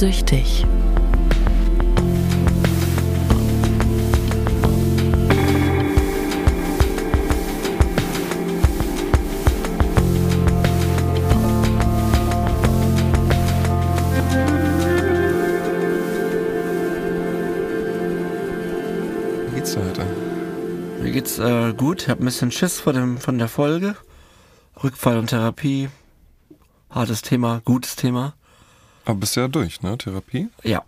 süchtig. Wie geht's dir heute? Mir geht's äh, gut. Ich habe ein bisschen Schiss vor dem, von der Folge. Rückfall und Therapie. Hartes Thema, gutes Thema. Aber bist du ja durch, ne? Therapie? Ja,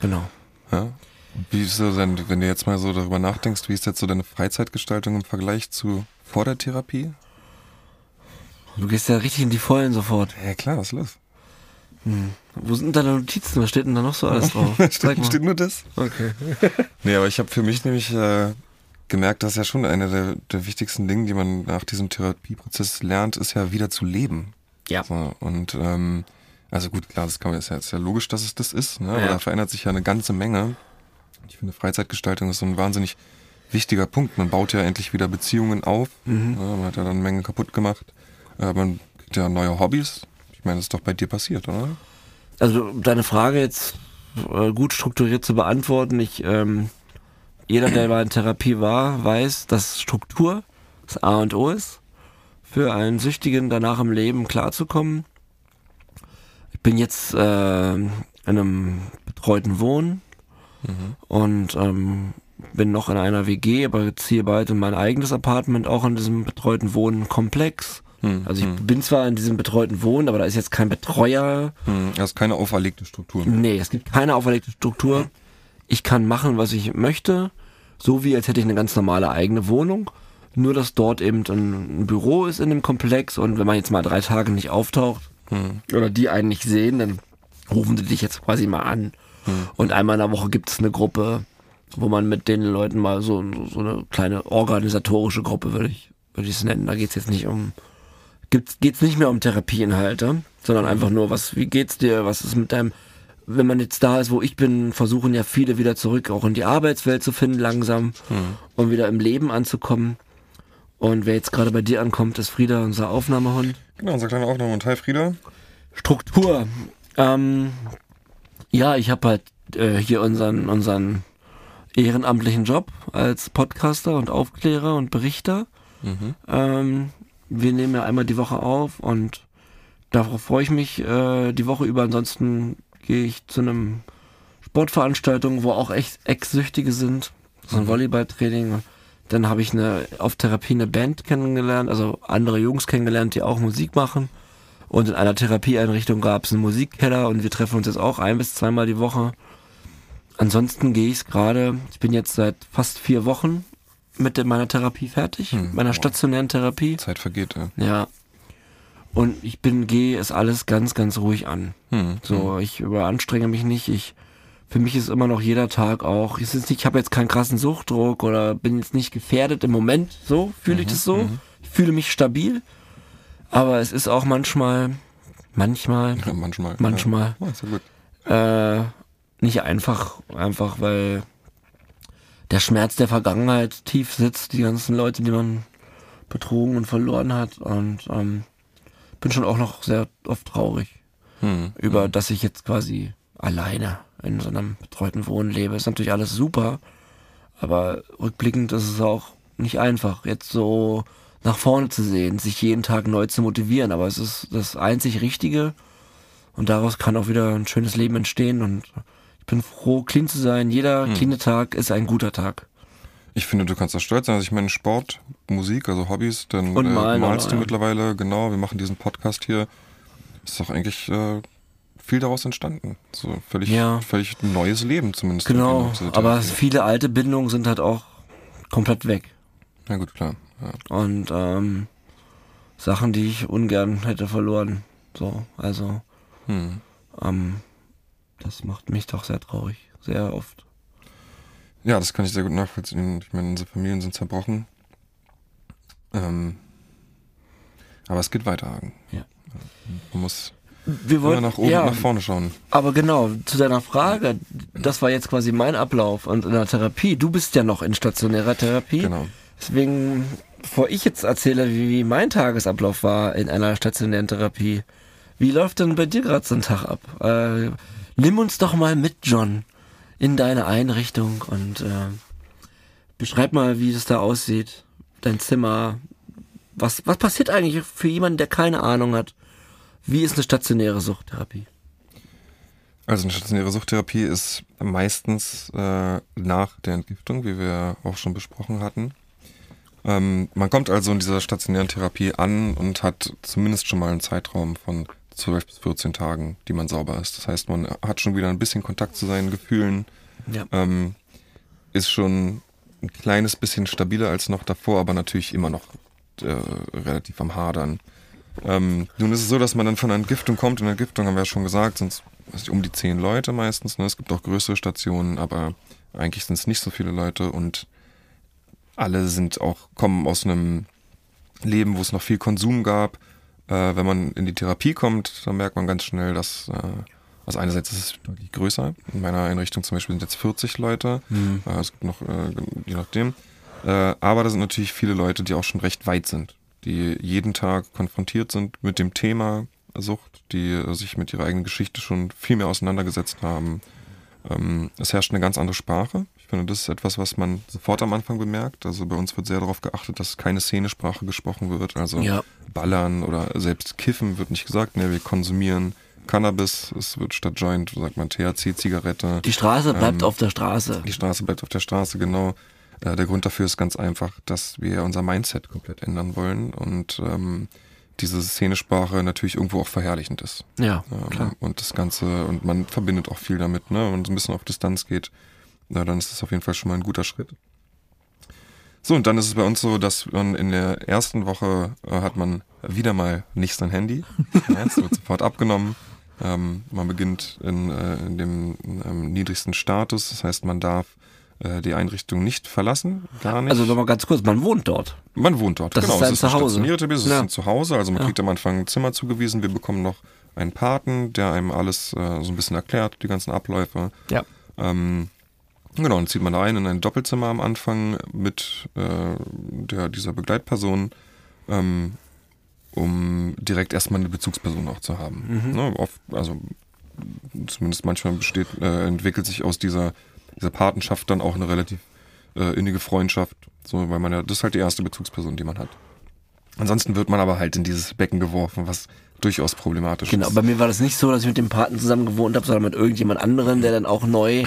genau. Ja. Wie ist so denn, wenn du jetzt mal so darüber nachdenkst, wie ist jetzt so deine Freizeitgestaltung im Vergleich zu vor der Therapie? Du gehst ja richtig in die Vollen sofort. Ja klar, was ist los? Wo sind deine Notizen? Was steht denn da noch so alles drauf? Steht, steht nur das? Okay. Nee, aber ich habe für mich nämlich äh, gemerkt, dass ja schon eine der, der wichtigsten Dinge, die man nach diesem Therapieprozess lernt, ist ja wieder zu leben. Ja. So, und ähm, also gut, klar, das kann man ist ja, ist ja logisch, dass es das ist, ne? aber Ja. da verändert sich ja eine ganze Menge. Ich finde, Freizeitgestaltung ist so ein wahnsinnig wichtiger Punkt. Man baut ja endlich wieder Beziehungen auf. Mhm. Ja, man hat ja dann Mengen kaputt gemacht. Äh, man kriegt ja neue Hobbys. Ich meine, das ist doch bei dir passiert, oder? Also deine Frage jetzt äh, gut strukturiert zu beantworten. Ich, ähm, jeder, der mal in Therapie war, weiß, dass Struktur das A und O ist. Für einen Süchtigen danach im Leben klarzukommen. Bin jetzt äh, in einem betreuten Wohnen und ähm, bin noch in einer WG, aber ziehe bald in mein eigenes Apartment, auch in diesem betreuten Wohnkomplex. Hm, Also ich bin zwar in diesem betreuten Wohnen, aber da ist jetzt kein Betreuer Hm, das ist keine auferlegte Struktur. Nee, es gibt keine auferlegte Struktur. Ich kann machen, was ich möchte, so wie als hätte ich eine ganz normale eigene Wohnung. Nur, dass dort eben ein Büro ist in dem Komplex und wenn man jetzt mal drei Tage nicht auftaucht Hm. oder die einen nicht sehen, dann rufen sie dich jetzt quasi mal an. Und einmal in der Woche gibt es eine Gruppe, wo man mit den Leuten mal so, so eine kleine organisatorische Gruppe, würde ich, würde ich es nennen. Da geht's jetzt nicht um, gibt's, geht's nicht mehr um Therapieinhalte, sondern einfach nur, was, wie geht's dir, was ist mit deinem, wenn man jetzt da ist, wo ich bin, versuchen ja viele wieder zurück auch in die Arbeitswelt zu finden langsam und wieder im Leben anzukommen. Und wer jetzt gerade bei dir ankommt, ist Frieda, unser Aufnahmehund. Genau, unser kleiner Aufnahme. Und hi Frieda. Struktur. Ähm, ja, ich habe halt äh, hier unseren, unseren ehrenamtlichen Job als Podcaster und Aufklärer und Berichter. Mhm. Ähm, wir nehmen ja einmal die Woche auf und darauf freue ich mich äh, die Woche über. Ansonsten gehe ich zu einem Sportveranstaltung, wo auch echt Ex-Süchtige sind. So ein Volleyballtraining. Dann habe ich eine auf Therapie eine Band kennengelernt, also andere Jungs kennengelernt, die auch Musik machen. Und in einer Therapieeinrichtung gab es einen Musikkeller und wir treffen uns jetzt auch ein bis zweimal die Woche. Ansonsten gehe ich gerade, ich bin jetzt seit fast vier Wochen mit meiner Therapie fertig, Hm, meiner wow. stationären Therapie. Zeit vergeht, ja. Ja. Und ich bin, gehe es alles ganz, ganz ruhig an. Hm. So, ich überanstrenge mich nicht. Ich, für mich ist immer noch jeder Tag auch. Es ist nicht, ich habe jetzt keinen krassen Suchtdruck oder bin jetzt nicht gefährdet im Moment. So fühle ich das so. Ich fühle mich stabil. Aber es ist auch manchmal, manchmal, Ja, manchmal. manchmal Ja. Äh, nicht einfach, einfach weil der Schmerz der Vergangenheit tief sitzt, die ganzen Leute, die man betrogen und verloren hat und ähm, bin schon auch noch sehr oft traurig Hm. über, dass ich jetzt quasi alleine in so einem betreuten Wohnen lebe. Ist natürlich alles super, aber rückblickend ist es auch nicht einfach, jetzt so nach vorne zu sehen, sich jeden Tag neu zu motivieren, aber es ist das einzig Richtige und daraus kann auch wieder ein schönes Leben entstehen und ich bin froh, clean zu sein. Jeder cleane Tag ist ein guter Tag. Ich finde, du kannst da stolz sein. Also ich meine, Sport, Musik, also Hobbys, dann äh, malst du ja. mittlerweile, genau, wir machen diesen Podcast hier. Ist doch eigentlich äh, viel daraus entstanden. So völlig, Ja. völlig neues Leben zumindest. Genau, aber viele alte Bindungen sind halt auch komplett weg. Na gut, klar. Ja. Und ähm, Sachen, die ich ungern hätte verloren. So, also Hm. ähm, das macht mich doch sehr traurig. Sehr oft. ja, das kann ich sehr gut nachvollziehen. Ich meine, unsere Familien sind zerbrochen. Ähm, aber es geht weiter, Hagen. Ja. Man muss Wir immer wollten nach oben, ja, nach vorne schauen. aber genau, zu deiner Frage, das war jetzt quasi mein Ablauf und in der Therapie, du bist ja noch in stationärer Therapie. Genau. Deswegen, bevor ich jetzt erzähle, wie, wie mein Tagesablauf war in einer stationären Therapie, wie läuft denn bei dir gerade so ein Tag ab? Äh, Nimm uns doch mal mit, John, in deine Einrichtung und äh, beschreib mal, wie es da aussieht. Dein Zimmer. Was, was passiert eigentlich für jemanden, der keine Ahnung hat? Wie ist eine stationäre Suchttherapie? Also eine stationäre Suchttherapie ist meistens äh, nach der Entgiftung, wie wir auch schon besprochen hatten. Ähm, man kommt also in dieser stationären Therapie an und hat zumindest schon mal einen Zeitraum von 12 bis 14 Tagen, die man sauber ist. Das heißt, man hat schon wieder ein bisschen Kontakt zu seinen Gefühlen, Ja. ähm, ist schon ein kleines bisschen stabiler als noch davor, aber natürlich immer noch äh, relativ am Hadern. Ähm, nun ist es so, dass man dann von einer Entgiftung kommt. In der Entgiftung haben wir ja schon gesagt, sind es um die zehn Leute meistens. Ne? Es gibt auch größere Stationen, aber eigentlich sind es nicht so viele Leute und alle sind auch, kommen aus einem Leben, wo es noch viel Konsum gab. Äh, wenn man in die Therapie kommt, dann merkt man ganz schnell, dass, äh, also einerseits ist es deutlich größer. In meiner Einrichtung zum Beispiel sind jetzt 40 Leute. Äh, es gibt noch, äh, je nachdem. Äh, aber da sind natürlich viele Leute, die auch schon recht weit sind, die jeden Tag konfrontiert sind mit dem Thema Sucht, die äh, sich mit ihrer eigenen Geschichte schon viel mehr auseinandergesetzt haben. Ähm, es herrscht eine ganz andere Sprache. Ich finde, das ist etwas, was man sofort am Anfang bemerkt. Also bei uns wird sehr darauf geachtet, dass keine Szenesprache gesprochen wird. Also Ja. Ballern oder selbst Kiffen wird nicht gesagt. Ne, wir konsumieren Cannabis. Es wird statt Joint, sagt man THC, Zigarette. Die Straße bleibt Ähm, auf der Straße. Die Straße bleibt auf der Straße, genau. Äh, der Grund dafür ist ganz einfach, dass wir unser Mindset komplett ändern wollen und ähm, diese Szenesprache natürlich irgendwo auch verherrlichend ist. Ja, Ähm, klar. und das Ganze, und man verbindet auch viel damit, ne? Wenn man so ein bisschen auf Distanz geht, na, dann ist das auf jeden Fall schon mal ein guter Schritt. So, und dann ist es bei uns so, dass man in der ersten Woche äh, hat man wieder mal nicht sein Handy. ja, es wird sofort abgenommen. Ähm, man beginnt in, äh, in dem ähm, niedrigsten Status, das heißt, man darf äh, die Einrichtung nicht verlassen, gar nicht. Also nochmal ganz kurz, man wohnt dort. Man wohnt dort, Das genau. ist sein es ist ein Zuhause. stationierte Therapie, es ist Ja. ein Zuhause. Also man Ja. kriegt am Anfang ein Zimmer zugewiesen. Wir bekommen noch einen Paten, der einem alles äh, so ein bisschen erklärt, die ganzen Abläufe. Ja. Ähm, genau, dann zieht man da ein in ein Doppelzimmer am Anfang mit äh, der, dieser Begleitperson, ähm, um direkt erstmal eine Bezugsperson auch zu haben. Mhm. Ne, oft, also zumindest manchmal besteht, äh, entwickelt sich aus dieser, dieser Patenschaft dann auch eine relativ äh, innige Freundschaft, so, weil man ja, das ist halt die erste Bezugsperson, die man hat. Ansonsten wird man aber halt in dieses Becken geworfen, was durchaus problematisch Genau, ist. bei mir war das nicht so, dass ich mit dem Paten zusammen gewohnt habe, sondern mit irgendjemand anderem, der dann auch neu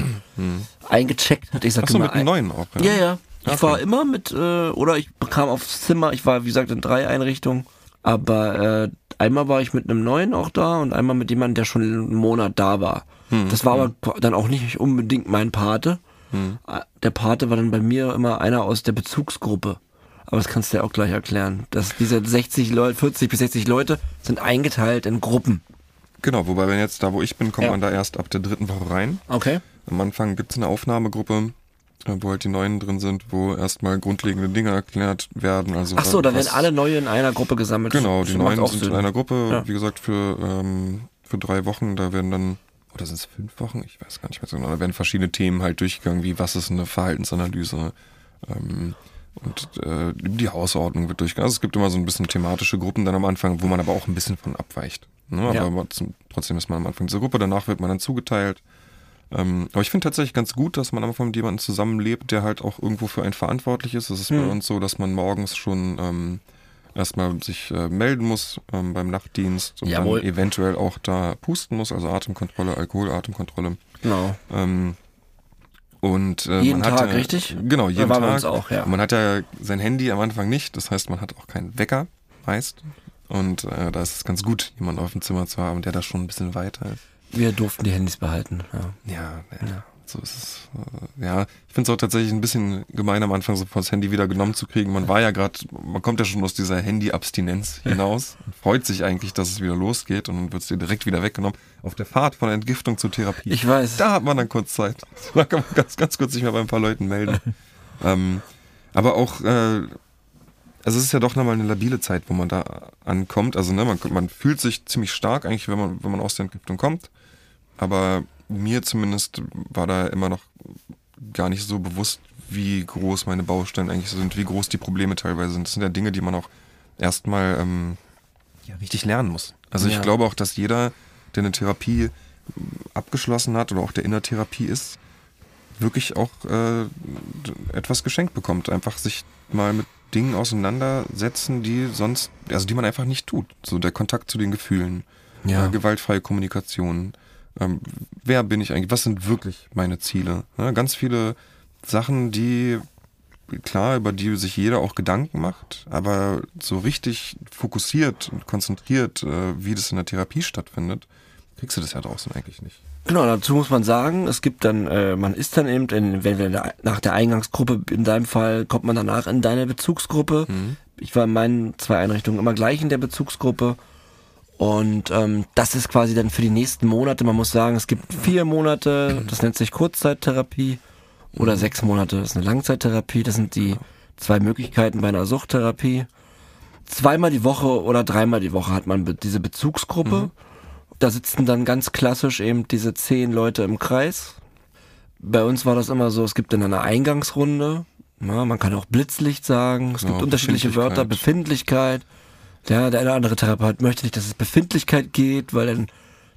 eingecheckt hat. Ich sag Achso, immer mit einem ein- neuen auch. Ja, ja. Ich Okay. war immer mit, äh, oder ich bekam aufs Zimmer, ich war, wie gesagt, in drei Einrichtungen, aber äh, einmal war ich mit einem neuen auch da und einmal mit jemandem, der schon einen Monat da war. Hm, Das war aber dann auch nicht unbedingt mein Pate. Äh, Der Pate war dann bei mir immer einer aus der Bezugsgruppe. Aber das kannst du ja auch gleich erklären. Dass diese 60 Leute, 40 bis 60 Leute sind eingeteilt in Gruppen. Genau, wobei wenn jetzt da, wo ich bin, kommt Ja. man da erst ab der dritten Woche rein. Okay. Am Anfang gibt es eine Aufnahmegruppe, äh, wo halt die Neuen drin sind, wo erstmal grundlegende Dinge erklärt werden. Also Ach so, da werden alle Neue in einer Gruppe gesammelt. Genau, die Neuen sind Sinn. in einer Gruppe, Ja. wie gesagt, für, ähm, für drei Wochen. Da werden dann, oder sind es fünf Wochen? Ich weiß gar nicht mehr so genau. Da werden verschiedene Themen halt durchgegangen, wie was ist eine Verhaltensanalyse ähm, und äh, die Hausordnung wird durchgegangen. Also es gibt immer so ein bisschen thematische Gruppen dann am Anfang, wo man aber auch ein bisschen von abweicht. Ne? Ja. Aber trotzdem ist man am Anfang dieser Gruppe, danach wird man dann zugeteilt. Ähm, aber ich finde tatsächlich ganz gut, dass man am Anfang mit jemandem zusammenlebt, der halt auch irgendwo für einen verantwortlich ist. Es ist bei Mhm. uns so, dass man morgens schon ähm, erstmal sich äh, melden muss ähm, beim Nachtdienst und Jawohl. dann eventuell auch da pusten muss, also Atemkontrolle, Alkoholatemkontrolle. Genau. Ähm, und äh, Jeden man hat Tag, ja, richtig? Genau, jeden Tag. uns auch, ja. Man hat ja sein Handy am Anfang nicht, das heißt, man hat auch keinen Wecker meist. Und äh, da ist es ganz gut, jemanden auf dem Zimmer zu haben, der da schon ein bisschen weiter ist. Wir durften die Handys behalten. Ja. Ja, ja. So ist es. Äh, Ja, ich finde es auch tatsächlich ein bisschen gemein am Anfang, so das Handy wieder genommen zu kriegen. Man war ja gerade, man kommt ja schon aus dieser Handy-Abstinenz hinaus und freut sich eigentlich, dass es wieder losgeht und dann wird es dir direkt wieder weggenommen. Auf der Fahrt von Entgiftung zur Therapie. Ich weiß. Da hat man dann kurz Zeit. Da kann man ganz, ganz kurz sich mal bei ein paar Leuten melden. ähm, aber auch, äh, also es ist ja doch nochmal eine labile Zeit, wo man da ankommt. Also ne, man, man fühlt sich ziemlich stark eigentlich, wenn man, wenn man aus der Entgiftung kommt. Aber mir zumindest war da immer noch gar nicht so bewusst, wie groß meine Baustellen eigentlich sind, wie groß die Probleme teilweise sind. Das sind ja Dinge, die man auch erstmal ähm, ja, richtig lernen muss. Also Ja. ich glaube auch, dass jeder, der eine Therapie abgeschlossen hat oder auch der Innertherapie ist, wirklich auch äh, etwas geschenkt bekommt. Einfach sich mal mit Dingen auseinandersetzen, die sonst, also die man einfach nicht tut. So der Kontakt zu den Gefühlen, Ja. äh, gewaltfreie Kommunikation. Ähm, wer bin ich eigentlich? Was sind wirklich meine Ziele? Ja, ganz viele Sachen, die klar, über die sich jeder auch Gedanken macht, aber so richtig fokussiert und konzentriert, äh, wie das in der Therapie stattfindet, kriegst du das ja draußen eigentlich nicht. Genau, dazu muss man sagen, es gibt dann, äh, man ist dann eben, in, wenn wir nach der Eingangsgruppe, in deinem Fall, kommt man danach in deine Bezugsgruppe. Ich war in meinen zwei Einrichtungen immer gleich in der Bezugsgruppe. Und ähm, das ist quasi dann für die nächsten Monate. Man muss sagen, es gibt vier Monate, das nennt sich Kurzzeittherapie, oder sechs Monate, das ist eine Langzeittherapie. Das sind die zwei Möglichkeiten bei einer Suchttherapie. Zweimal die Woche oder dreimal die Woche hat man diese Bezugsgruppe. Da sitzen dann ganz klassisch eben diese zehn Leute im Kreis. Bei uns war das immer so, es gibt dann eine Eingangsrunde. Ja, man kann auch Blitzlicht sagen. Es Genau, gibt unterschiedliche Wörter, Befindlichkeit. Ja, der eine oder andere Therapeut möchte nicht, dass es Befindlichkeit geht, weil dann,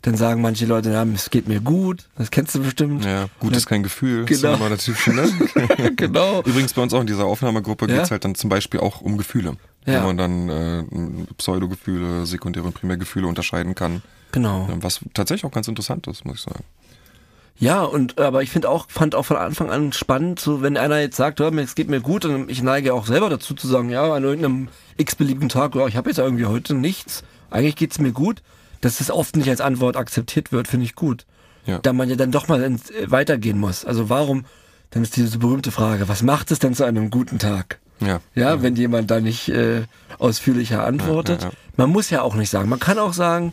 dann sagen manche Leute, ja, es geht mir gut. Das kennst du bestimmt. Ja, gut ist kein Gefühl. Genau. Das ist immer natürlich ne? genau. Übrigens bei uns auch in dieser Aufnahmegruppe Ja? geht's halt dann zum Beispiel auch um Gefühle. Ja. Wo man dann äh, Pseudogefühle, sekundäre und Primärgefühle unterscheiden kann. Genau. Was tatsächlich auch ganz interessant ist, muss ich sagen. Ja, und aber ich finde auch, fand auch von Anfang an spannend, so wenn einer jetzt sagt, hör, mir, es geht mir gut, und ich neige auch selber dazu zu sagen, ja, an irgendeinem x-beliebigen Tag, ja, ich habe jetzt irgendwie heute nichts, eigentlich geht's mir gut, dass das oft nicht als Antwort akzeptiert wird, finde ich gut. Ja. Da man ja dann doch mal ins, äh, weitergehen muss. Also warum, dann ist diese berühmte Frage, was macht es denn zu einem guten Tag? Ja. Ja, wenn jemand da nicht äh, ausführlicher antwortet. Ja, ja, ja. Man muss ja auch nicht sagen. Man kann auch sagen,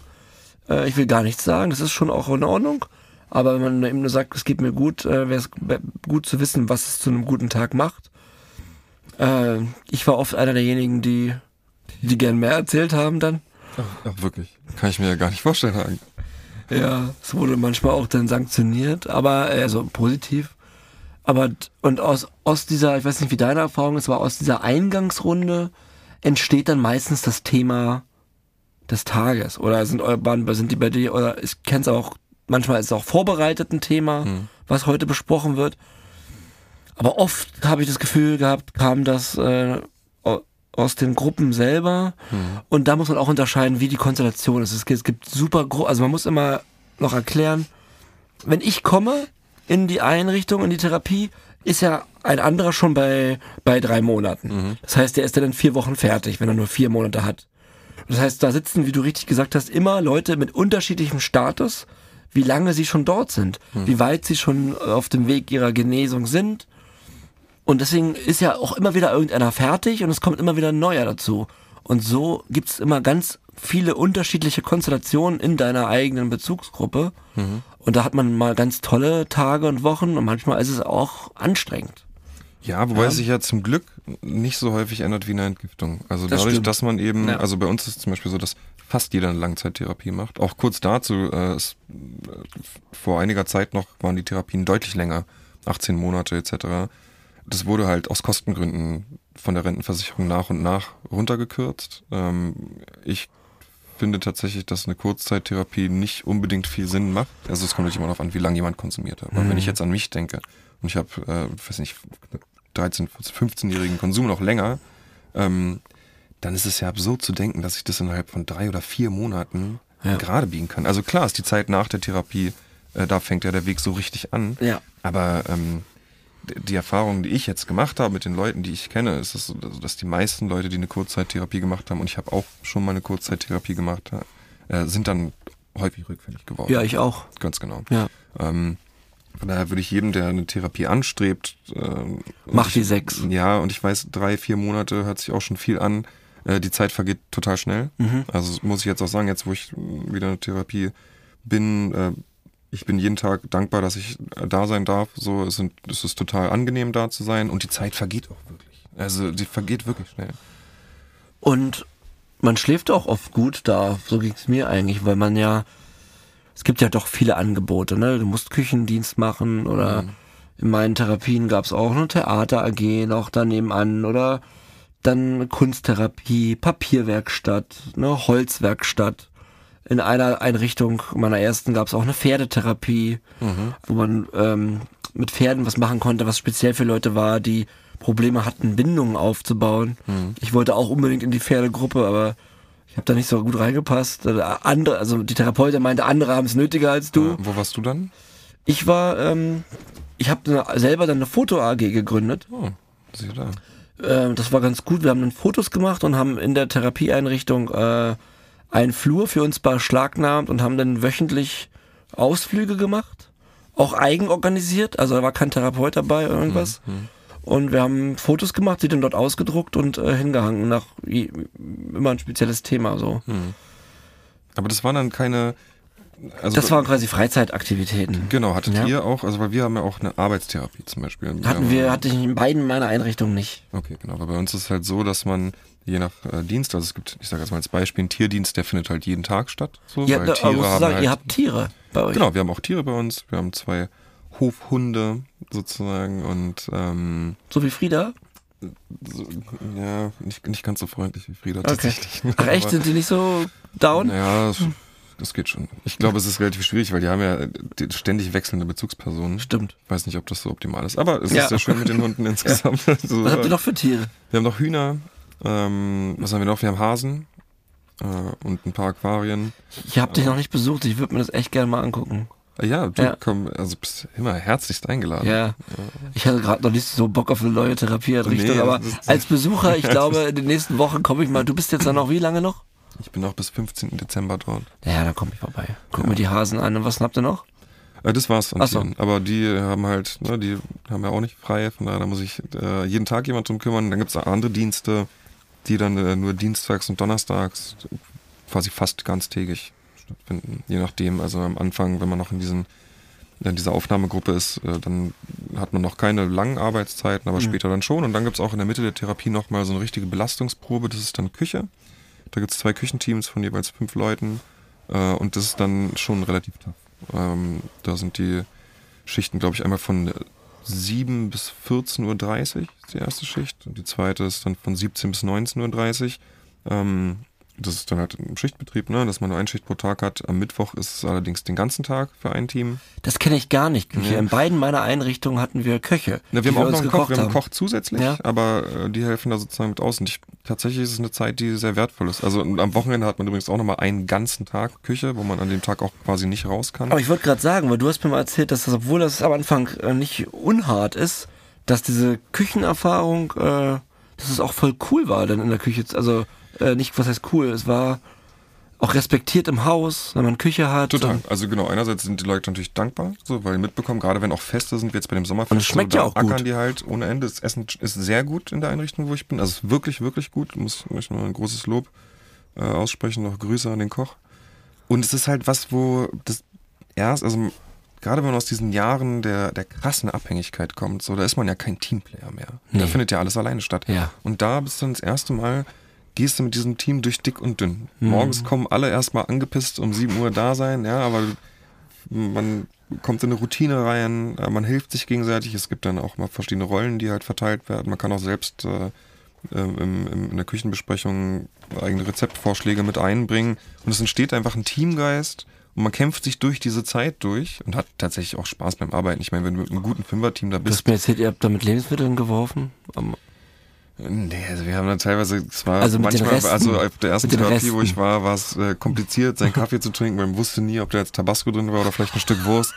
äh, ich will gar nichts sagen, das ist schon auch in Ordnung. Aber wenn man eben nur sagt, es geht mir gut, äh, wäre es gut zu wissen, was es zu einem guten Tag macht. Äh, ich war oft einer derjenigen, die, die gern mehr erzählt haben dann. Ach, wirklich. Kann ich mir ja gar nicht vorstellen. Hagen. Ja, es wurde manchmal auch dann sanktioniert, aber äh, also positiv. Aber und aus, aus dieser, ich weiß nicht, wie deine Erfahrung ist, aber aus dieser Eingangsrunde entsteht dann meistens das Thema des Tages. Oder sind Bahn, sind die bei dir, oder ich kenn's auch, manchmal ist es auch vorbereitet ein Thema, was heute besprochen wird. Aber oft habe ich das Gefühl gehabt, kam das äh, au- aus den Gruppen selber. Und da muss man auch unterscheiden, wie die Konstellation ist. Es gibt, es gibt super, gro also man muss immer noch erklären, wenn ich komme in die Einrichtung, in die Therapie, ist ja ein anderer schon bei, bei drei Monaten. Das heißt, der ist ja dann vier Wochen fertig, wenn er nur vier Monate hat. Das heißt, da sitzen, wie du richtig gesagt hast, immer Leute mit unterschiedlichem Status, wie lange sie schon dort sind, wie weit sie schon auf dem Weg ihrer Genesung sind. Und deswegen ist ja auch immer wieder irgendeiner fertig und es kommt immer wieder ein neuer dazu. Und so gibt's immer ganz viele unterschiedliche Konstellationen in deiner eigenen Bezugsgruppe. Und da hat man mal ganz tolle Tage und Wochen und manchmal ist es auch anstrengend. Ja, wobei es sich ja zum Glück nicht so häufig ändert wie eine Entgiftung. Also Das dadurch, stimmt. dass man eben, Ja. also bei uns ist es zum Beispiel so, dass fast jeder eine Langzeittherapie macht. Auch kurz dazu, äh, es, äh, vor einiger Zeit noch waren die Therapien deutlich länger, 18 Monate etc. Das wurde halt aus Kostengründen von der Rentenversicherung nach und nach runtergekürzt. Ähm, ich finde tatsächlich, dass eine Kurzzeittherapie nicht unbedingt viel Sinn macht. Also es kommt natürlich immer darauf an, wie lange jemand konsumiert hat. Aber wenn ich jetzt an mich denke und ich habe, äh, weiß nicht, 13, 15-jährigen Konsum noch länger, ähm, dann ist es ja absurd zu denken, dass ich das innerhalb von drei oder vier Monaten Ja. gerade biegen kann. Also klar ist die Zeit nach der Therapie, äh, da fängt ja der Weg so richtig an. Ja. Aber ähm, die Erfahrung, die ich jetzt gemacht habe mit den Leuten, die ich kenne, ist es so, also, dass die meisten Leute, die eine Kurzzeittherapie gemacht haben, und ich habe auch schon mal eine Kurzzeittherapie gemacht, äh, sind dann häufig rückfällig geworden. Ja, ich auch. Ganz genau. Ja. Ähm, von daher würde ich jedem, der eine Therapie anstrebt, ähm, und Mach ich, die sechs. Ja, und ich weiß, drei, vier Monate hört sich auch schon viel an. Äh, die Zeit vergeht total schnell. Mhm. Also muss ich jetzt auch sagen, jetzt wo ich wieder in der Therapie bin, äh, ich bin jeden Tag dankbar, dass ich da sein darf. So, es, sind, es ist total angenehm da zu sein und die Zeit vergeht auch wirklich. Also die vergeht wirklich schnell. Und man schläft auch oft gut da, so ging's mir eigentlich, weil man ja, es gibt ja doch viele Angebote, ne? Du musst Küchendienst machen oder in meinen Therapien gab's auch eine Theater AG noch daneben an oder dann Kunsttherapie, Papierwerkstatt, ne, Holzwerkstatt. in einer Einrichtung meiner ersten gab es auch eine Pferdetherapie, wo man ähm, mit Pferden was machen konnte, was speziell für Leute war, die Probleme hatten, Bindungen aufzubauen. Ich wollte auch unbedingt in die Pferdegruppe, aber ich habe da nicht so gut reingepasst. Äh, Andere, also die Therapeutin meinte, andere haben es nötiger als du. Äh, wo warst du dann? Ich war, ähm, ich habe selber dann eine Foto AG gegründet. Oh, sieh da. Äh, das war ganz gut. Wir haben dann Fotos gemacht und haben in der Therapieeinrichtung äh, einen Flur für uns beschlagnahmt und haben dann wöchentlich Ausflüge gemacht. Auch eigenorganisiert, also da war kein Therapeut dabei oder irgendwas. Und wir haben Fotos gemacht, die dann dort ausgedruckt und äh, hingehangen nach immer ein spezielles Thema so. Aber das waren dann keine. Also Das waren quasi Freizeitaktivitäten. Genau, hattet Ja. ihr auch, also weil wir haben ja auch eine Arbeitstherapie zum Beispiel. Hatten wir, hatte ich in beiden meiner Einrichtungen nicht. Okay, genau. Aber bei uns ist es halt so, dass man je nach äh, Dienst, also es gibt, ich sage jetzt mal als Beispiel, ein Tierdienst, der findet halt jeden Tag statt. So, Ja, weil da, aber Tiere haben sagen, halt, ihr habt Tiere bei euch. Genau, wir haben auch Tiere bei uns. Wir haben zwei Hofhunde sozusagen und ähm, So wie Frieda. so, ja, nicht, nicht ganz so freundlich wie Frieda Okay. tatsächlich. Ach echt, sind die nicht so down? Ja, das, das geht schon. Ich glaube, es ist relativ schwierig, weil die haben ja die ständig wechselnde Bezugspersonen. Stimmt. Ich weiß nicht, ob das so optimal ist, aber es Ja. ist sehr schön mit den Hunden insgesamt. Also, Was habt ihr noch für Tiere? Wir haben noch Hühner. Ähm, was haben wir noch? Wir haben Hasen äh, und ein paar Aquarien. Ich habe dich noch nicht besucht, ich würde mir das echt gerne mal angucken. Äh, ja, du Ja. komm, also bist immer herzlichst eingeladen. Ja. Ich hatte gerade noch nicht so Bock auf eine neue Therapieeinrichtung, Nee, aber als Besucher, ich glaube, in den nächsten Wochen komme ich mal. Du bist jetzt dann noch wie lange noch? Ich bin auch bis 15. Dezember dort. Ja, dann komme ich vorbei. Guck mir die Hasen an. Und was habt ihr noch? Äh, das war's Ach so. Aber die haben halt, ne, die haben ja auch nicht frei, von daher da muss ich äh, jeden Tag jemand drum kümmern. Dann gibt's auch andere Dienste, die dann äh, nur dienstags und donnerstags quasi fast ganztägig stattfinden. Je nachdem, also am Anfang, wenn man noch in diesen in dieser Aufnahmegruppe ist, äh, dann hat man noch keine langen Arbeitszeiten, aber Mhm. später dann schon. Und dann gibt's auch in der Mitte der Therapie nochmal so eine richtige Belastungsprobe, das ist dann Küche. Da gibt's zwei Küchenteams von jeweils fünf Leuten äh, und das ist dann schon relativ tough. Ähm, da sind die Schichten, glaube ich, einmal von 7 bis 14.30 Uhr ist die erste Schicht und die zweite ist dann von 17 bis 19.30 Uhr. Ähm, das ist dann halt im Schichtbetrieb, ne, dass man nur eine Schicht pro Tag hat. Am Mittwoch ist es allerdings den ganzen Tag für ein Team. Das kenne ich gar nicht, Küche. Ja. In beiden meiner Einrichtungen hatten wir Köche. Na, wir haben auch noch einen Koch, gekocht wir haben einen. Koch zusätzlich, Ja. aber äh, die helfen da sozusagen mit aus. Und ich, tatsächlich ist es eine Zeit, die sehr wertvoll ist. Also am Wochenende hat man übrigens auch nochmal einen ganzen Tag Küche, wo man an dem Tag auch quasi nicht raus kann. Aber ich wollte gerade sagen, weil du hast mir mal erzählt, dass das, obwohl das am Anfang äh, nicht unhart ist, dass diese Küchenerfahrung, äh, dass es auch voll cool war dann in der Küche. Also äh, nicht, was heißt cool, es war auch respektiert im Haus, wenn man Küche hat. Total. Also genau, einerseits sind die Leute natürlich dankbar, so, weil die mitbekommen, gerade wenn auch Feste sind, wie jetzt bei dem Sommerfest, Und es schmeckt so, ja da auch gut. ackern die halt ohne Ende. Das Essen ist sehr gut in der Einrichtung, wo ich bin. Also es ist wirklich, wirklich gut. Muss ich nur ein großes Lob äh, aussprechen, noch Grüße an den Koch. Und es ist halt was, wo das erst, also gerade wenn man aus diesen Jahren der, der krassen Abhängigkeit kommt, so, da ist man ja kein Teamplayer mehr. Da Nee. findet ja alles alleine statt. Ja. Und da bist du dann das erste Mal, gehst du mit diesem Team durch dick und dünn. Mhm. Morgens kommen alle erstmal angepisst um 7 Uhr da sein, ja, aber man kommt in eine Routine rein, äh, man hilft sich gegenseitig, es gibt dann auch mal verschiedene Rollen, die halt verteilt werden. Man kann auch selbst äh, ähm, im, im, in der Küchenbesprechung eigene Rezeptvorschläge mit einbringen und es entsteht einfach ein Teamgeist und man kämpft sich durch diese Zeit durch und hat tatsächlich auch Spaß beim Arbeiten. Ich meine, wenn du mit einem guten Fünfer-Team da du bist, hast mir erzählt, ihr habt da mit Lebensmitteln geworfen. Nee, also wir haben dann teilweise, es war Also manchmal, Resten? also auf der ersten Therapie, wo ich war, war es äh, kompliziert, seinen Kaffee zu trinken, weil man wusste nie, ob da jetzt Tabasco drin war oder vielleicht ein Stück Wurst.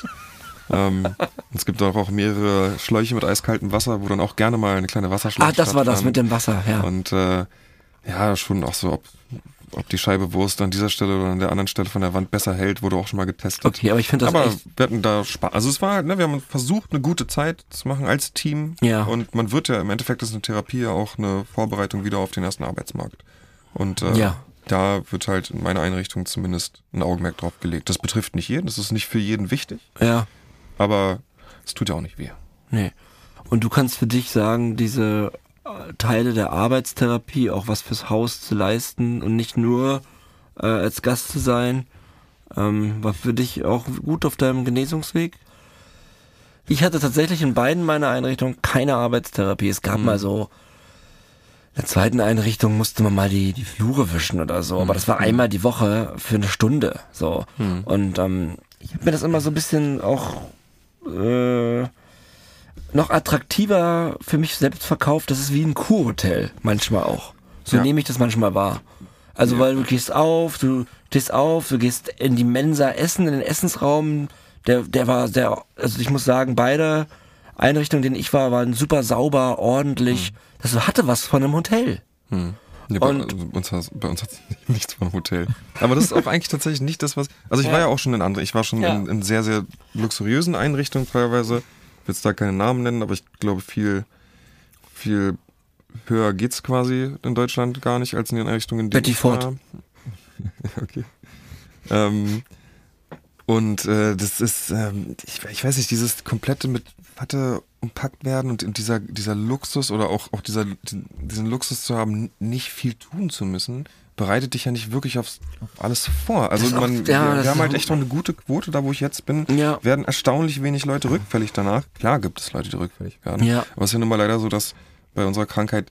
ähm, es gibt auch, auch mehrere Schläuche mit eiskaltem Wasser, wo dann auch gerne mal eine kleine Wasserschlacht ah, das war das mit dem Wasser, ja. Und äh, ja, schon auch so, ob, ob die Scheibe Wurst an dieser Stelle oder an der anderen Stelle von der Wand besser hält, wurde auch schon mal getestet. Okay, aber ich finde das aber wir hatten da Spaß. Also es war halt, ne, wir haben versucht, eine gute Zeit zu machen als Team. Ja. Und man wird ja, im Endeffekt ist eine Therapie ja auch eine Vorbereitung wieder auf den ersten Arbeitsmarkt. Und äh, Ja. da wird halt in meiner Einrichtung zumindest ein Augenmerk drauf gelegt. Das betrifft nicht jeden, das ist nicht für jeden wichtig, ja. aber es tut ja auch nicht weh. Nee. Und du kannst für dich sagen, diese Teile der Arbeitstherapie auch was fürs Haus zu leisten und nicht nur äh, als Gast zu sein, ähm, war für dich auch gut auf deinem Genesungsweg? Ich hatte tatsächlich in beiden meiner Einrichtungen keine Arbeitstherapie. Es gab Mhm. mal so der zweiten Einrichtung musste man mal die, die Flure wischen oder so, aber das war einmal die Woche für eine Stunde. So. Und ähm, ich habe mir das immer so ein bisschen auch äh, noch attraktiver für mich selbst verkauft. Das ist wie ein Kurhotel manchmal auch. So Ja. nehme ich das manchmal wahr. Also weil du gehst auf, du stehst auf, du gehst in die Mensa essen, in den Essensraum. Der, der war sehr, also ich muss sagen, beide Einrichtungen, in denen ich war, waren super sauber, ordentlich. Das hatte was von einem Hotel. Hm. Ja, bei, Und- also bei uns, hat's- bei uns hat nichts von Hotel. Aber das ist auch eigentlich tatsächlich nicht das, was. Also ich Ja. war ja auch schon in andere. Ich war schon Ja. in, in sehr, sehr luxuriösen Einrichtungen teilweise. Ich will jetzt da keine Namen nennen, aber ich glaube, viel, viel höher geht's quasi in Deutschland gar nicht als in den Einrichtungen, in denen Betty ich Ford. okay. Ähm, und äh, das ist, ähm, ich, ich weiß nicht, dieses komplette mit Watte umpackt werden und dieser, dieser Luxus oder auch, auch dieser, diesen Luxus zu haben, nicht viel tun zu müssen, bereitet dich ja nicht wirklich aufs, auf alles vor. Also auch- man, ja, wir, wir haben halt echt noch eine gute Quote, da wo ich jetzt bin, Ja. werden erstaunlich wenig Leute rückfällig danach. Klar gibt es Leute, die rückfällig werden. Ja. Aber es ist ja nun mal leider so, dass bei unserer Krankheit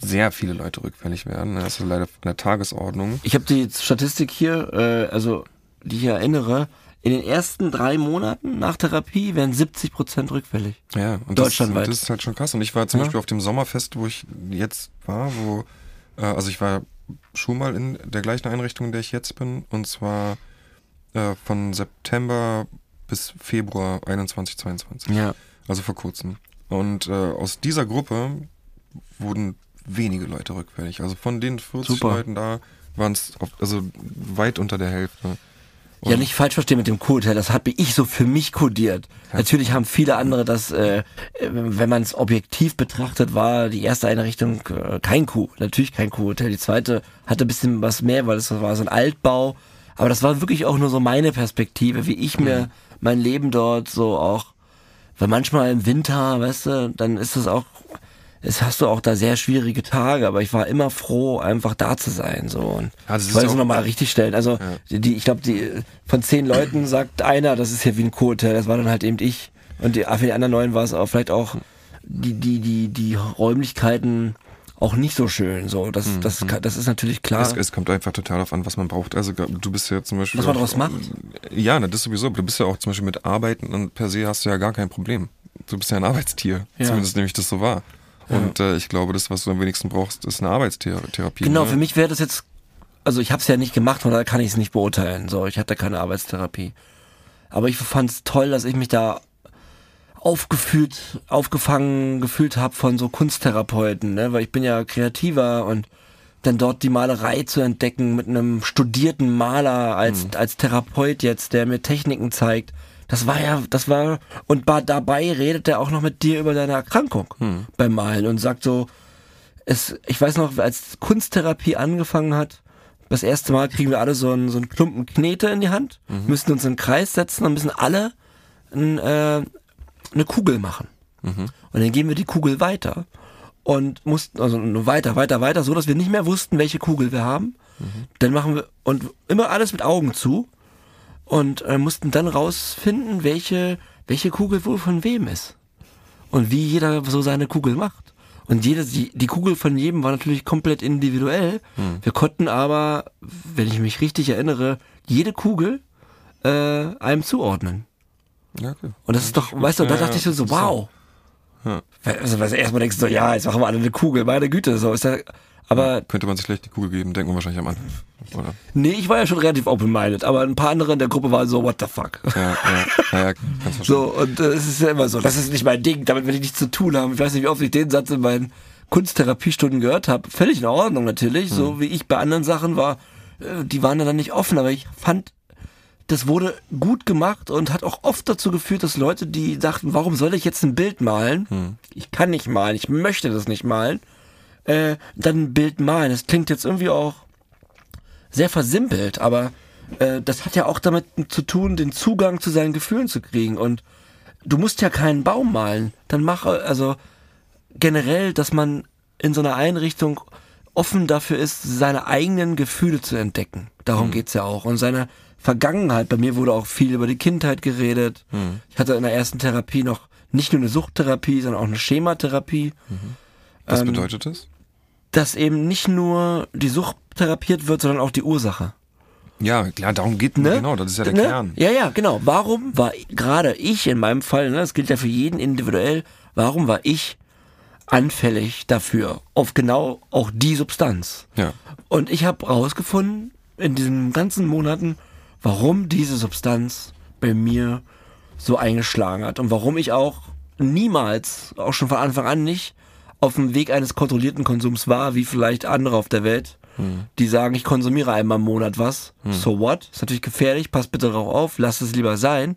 sehr viele Leute rückfällig werden. Das ist leider an der Tagesordnung. Ich habe die Statistik hier, äh, also die ich erinnere, in den ersten drei Monaten nach Therapie werden 70 Prozent rückfällig. Ja, und Deutschlandweit. Das, das ist halt schon krass. Und ich war zum Ja. Beispiel auf dem Sommerfest, wo ich jetzt war, wo, äh, also ich war schon mal in der gleichen Einrichtung, in der ich jetzt bin, und zwar äh, von September bis Februar 21, 22. Ja. Also vor kurzem. Und äh, aus dieser Gruppe wurden wenige Leute rückfällig. Also von den 40 Super. Leuten da waren es also weit unter der Hälfte. Ja, nicht falsch verstehen mit dem Q-Hotel, das habe ich so für mich kodiert. Natürlich haben viele andere das, äh, äh, wenn man es objektiv betrachtet, war die erste Einrichtung äh, kein Q, natürlich kein Q-Hotel. Die zweite hatte ein bisschen was mehr, weil es war so ein Altbau. Aber das war wirklich auch nur so meine Perspektive, wie ich mir mein Leben dort so auch, weil manchmal im Winter, weißt du, dann ist es auch, es hast du auch da sehr schwierige Tage, aber ich war immer froh, einfach da zu sein, so. Und Ja, ich wollte ja es nochmal richtig stellen. Also, die, ich glaube, die, von zehn Leuten sagt einer, das ist hier wie ein Co-Hotel, das war dann halt eben ich. Und die, für die anderen neun war es auch vielleicht auch die, die, die, die Räumlichkeiten auch nicht so schön, so. Das, das, kann- das ist natürlich klar. Es, es kommt einfach total auf an, was man braucht. Also du bist ja zum Beispiel. Was man daraus macht? Ja, na, das sowieso. Du bist ja auch zum Beispiel mit Arbeiten und per se hast du ja gar kein Problem. Du bist ja ein Arbeitstier. Ja. Zumindest nehme ich das so wahr. Und äh, ich glaube, das, was du am wenigsten brauchst, ist eine Arbeitstherapie. Genau, ne? für mich wäre das jetzt, also ich habe es ja nicht gemacht, von daher kann ich es nicht beurteilen. So, ich hatte keine Arbeitstherapie. Aber ich fand es toll, dass ich mich da aufgefühlt, aufgefangen gefühlt habe von so Kunsttherapeuten, ne? weil ich bin ja kreativer und dann dort die Malerei zu entdecken mit einem studierten Maler als, als Therapeut jetzt, der mir Techniken zeigt. Das war ja, das war, und dabei redet er auch noch mit dir über deine Erkrankung beim Malen und sagt so, es, ich weiß noch, als Kunsttherapie angefangen hat, das erste Mal kriegen wir alle so einen, so einen Klumpen Knete in die Hand, müssen uns in einen Kreis setzen und müssen alle ein, äh, eine Kugel machen. Und dann geben wir die Kugel weiter und mussten, also nur weiter, weiter, weiter, so dass wir nicht mehr wussten, welche Kugel wir haben. Dann machen wir, und immer alles mit Augen zu und äh, mussten dann rausfinden, welche, welche Kugel wohl von wem ist. Und wie jeder so seine Kugel macht. Und jede, die, die Kugel von jedem war natürlich komplett individuell. Wir konnten aber, wenn ich mich richtig erinnere, jede Kugel äh, einem zuordnen. Ja, okay. Und das ist doch, weißt du, da Ja, dachte ich so, so wow. Ja. Also, was erstmal denkst du so, ja, jetzt machen wir alle eine Kugel, meine Güte, so ist ja, aber Könnte man sich gleich die Kugel geben, denkt man wahrscheinlich am Anfang. Oder? nee, ich war ja schon relativ open-minded, aber ein paar andere in der Gruppe waren so, what the fuck. Ja, ja, ja, ja kannst. So, und äh, es ist ja immer so, das ist nicht mein Ding, damit will ich nichts zu tun haben. Ich weiß nicht, wie oft ich den Satz in meinen Kunsttherapiestunden gehört habe. Völlig in Ordnung natürlich, so wie ich bei anderen Sachen war, äh, die waren ja dann nicht offen, aber ich fand, das wurde gut gemacht und hat auch oft dazu geführt, dass Leute, die dachten, warum soll ich jetzt ein Bild malen? Ich kann nicht malen, ich möchte das nicht malen. Äh, dann ein Bild malen. Das klingt jetzt irgendwie auch sehr versimpelt, aber äh, das hat ja auch damit zu tun, den Zugang zu seinen Gefühlen zu kriegen. Und du musst ja keinen Baum malen. Dann mache, also generell, dass man in so einer Einrichtung offen dafür ist, seine eigenen Gefühle zu entdecken. Darum geht's ja auch. Und seine Vergangenheit. Bei mir wurde auch viel über die Kindheit geredet. Ich hatte in der ersten Therapie noch nicht nur eine Suchttherapie, sondern auch eine Schematherapie. Was ähm, bedeutet das? Dass eben nicht nur die Sucht therapiert wird, sondern auch die Ursache. Ja, klar, darum geht Ne? genau, das ist ja der ne? Kern. Ja, ja, genau. Warum war gerade ich in meinem Fall, ne, das gilt ja für jeden individuell, warum war ich anfällig dafür, auf genau auch die Substanz? Ja. Und ich habe rausgefunden in diesen ganzen Monaten, warum diese Substanz bei mir so eingeschlagen hat und warum ich auch niemals, auch schon von Anfang an nicht, auf dem Weg eines kontrollierten Konsums war, wie vielleicht andere auf der Welt, die sagen, ich konsumiere einmal im Monat was. So what? Ist natürlich gefährlich, passt bitte darauf auf, lasst es lieber sein.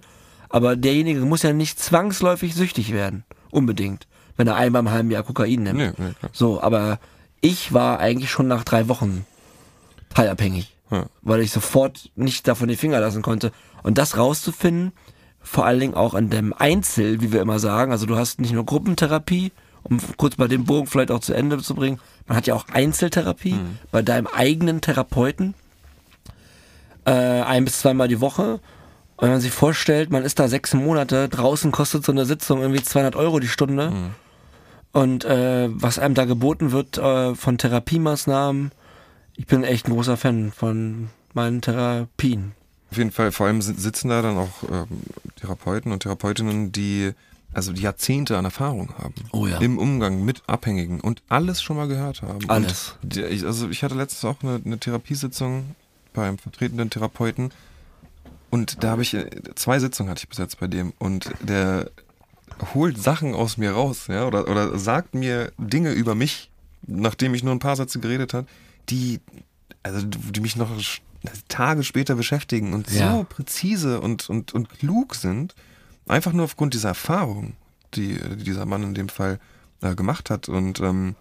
Aber derjenige muss ja nicht zwangsläufig süchtig werden. Unbedingt. Wenn er einmal im halben Jahr Kokain nimmt. Nee, nee. So, aber ich war eigentlich schon nach drei Wochen teilabhängig, Ja. weil ich sofort nicht davon die Finger lassen konnte. Und das rauszufinden, vor allen Dingen auch an dem Einzel, wie wir immer sagen, also du hast nicht nur Gruppentherapie, um kurz mal den Bogen vielleicht auch zu Ende zu bringen, man hat ja auch Einzeltherapie bei deinem eigenen Therapeuten, äh, ein bis zweimal die Woche. Und wenn man sich vorstellt, man ist da sechs Monate, draußen kostet so eine Sitzung irgendwie 200 Euro die Stunde. Und äh, was einem da geboten wird äh, von Therapiemaßnahmen, ich bin echt ein großer Fan von meinen Therapien. Auf jeden Fall, vor allem si- sitzen da dann auch ähm, Therapeuten und Therapeutinnen, die also die Jahrzehnte an Erfahrung haben. Oh ja. Im Umgang mit Abhängigen und alles schon mal gehört haben. Alles. Und also ich hatte letztens auch eine, eine Therapiesitzung beim vertretenden Therapeuten und da habe ich, äh, zwei Sitzungen hatte ich bis jetzt bei dem und der holt Sachen aus mir raus, ja, oder, oder sagt mir Dinge über mich, nachdem ich nur ein paar Sätze geredet hat, die, also die mich noch Tage später beschäftigen und Ja. so präzise und, und, und klug sind, einfach nur aufgrund dieser Erfahrung, die, die dieser Mann in dem Fall äh, gemacht hat und ähm,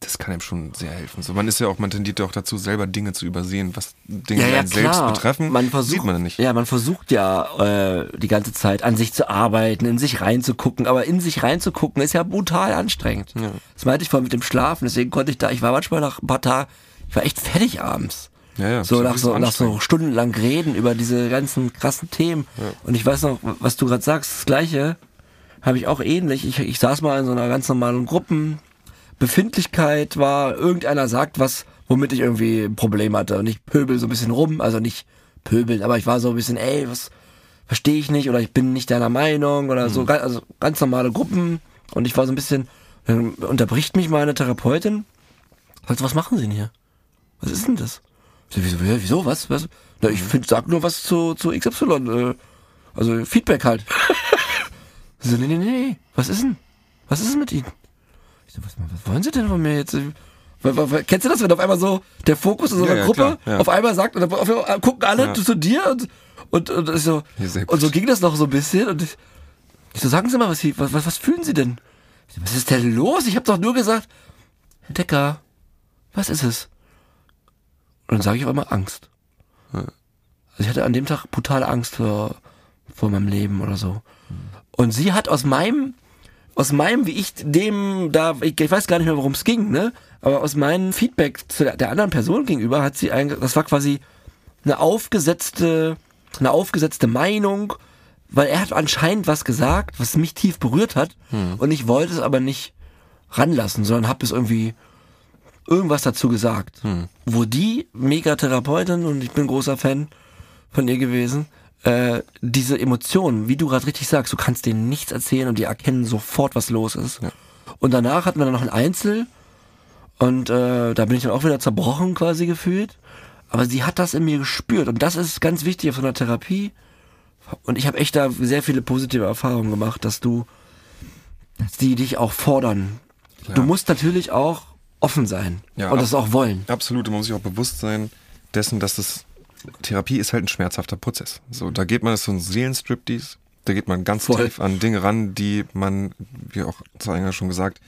das kann ihm schon sehr helfen. So, man ist ja auch, man tendiert ja auch dazu, selber Dinge zu übersehen, was Dinge die einen selbst betreffen, Man versucht, sieht man ja nicht. Ja, man versucht ja äh, die ganze Zeit an sich zu arbeiten, in sich reinzugucken, aber in sich reinzugucken ist ja brutal anstrengend. Ja. Das meinte ich vorhin mit dem Schlafen, deswegen konnte ich da, ich war manchmal nach ein paar Tagen, ich war echt fertig abends. Ja, ja, So nach so, nach so stundenlang reden über diese ganzen krassen Themen. Und ich weiß noch, was du gerade sagst, das gleiche habe ich auch ähnlich. Ich, ich saß mal in so einer ganz normalen Gruppen. Befindlichkeit war, irgendeiner sagt was, womit ich irgendwie ein Problem hatte. Und ich pöbel so ein bisschen rum, also nicht pöbeln, aber ich war so ein bisschen, ey, was verstehe ich nicht oder ich bin nicht deiner Meinung oder so, ga- also ganz normale Gruppen. Und ich war so ein bisschen, dann unterbricht mich meine Therapeutin. Sagt, was machen Sie denn hier? Was ist denn das? Wieso, wieso, was, was? Na, ich find, sag nur was zu, zu XY, äh, also Feedback halt. So, nee, nee, nee, was ist denn? Was ist denn mit Ihnen? Ich so, was, was wollen Sie denn von mir jetzt? Kennst du das, wenn auf einmal so der Fokus in so Ja, einer ja, Gruppe klar, ja. auf einmal sagt, und dann auf einmal gucken alle Ja. zu dir und, und, und, so, Ja, und so ging das noch so ein bisschen und ich, ich so, sagen Sie mal, was, Sie, was, was, was fühlen Sie denn? So, was ist denn los? Ich habe doch nur gesagt, Decker, was ist es? Und dann sage ich auf einmal Angst. Also ich hatte an dem Tag brutale Angst vor, vor meinem Leben oder so. Und sie hat aus meinem, aus meinem, wie ich dem da, ich, ich weiß gar nicht mehr, worum es ging, ne? Aber aus meinem Feedback zu der, der anderen Person gegenüber hat sie eigentlich, das war quasi eine aufgesetzte, eine aufgesetzte Meinung, weil er hat anscheinend was gesagt, was mich tief berührt hat. Und ich wollte es aber nicht ranlassen, sondern habe es irgendwie irgendwas dazu gesagt. Wo die Megatherapeutin, und ich bin großer Fan von ihr gewesen, äh, diese Emotionen, wie du gerade richtig sagst, du kannst denen nichts erzählen und die erkennen sofort, was los ist. Ja. Und danach hatten wir dann noch ein Einzel und äh, da bin ich dann auch wieder zerbrochen quasi gefühlt. Aber sie hat das in mir gespürt und das ist ganz wichtig so einer Therapie. Und ich habe echt da sehr viele positive Erfahrungen gemacht, dass du, dass die dich auch fordern. Du musst natürlich auch offen sein Ja, und das auch wollen. Absolut, man muss sich auch bewusst sein dessen, dass das Therapie ist halt ein schmerzhafter Prozess. So, da geht man, das so ein Seelenstriptease, da geht man ganz Voll. tief an Dinge ran, die man, wie auch zu Eingang schon gesagt,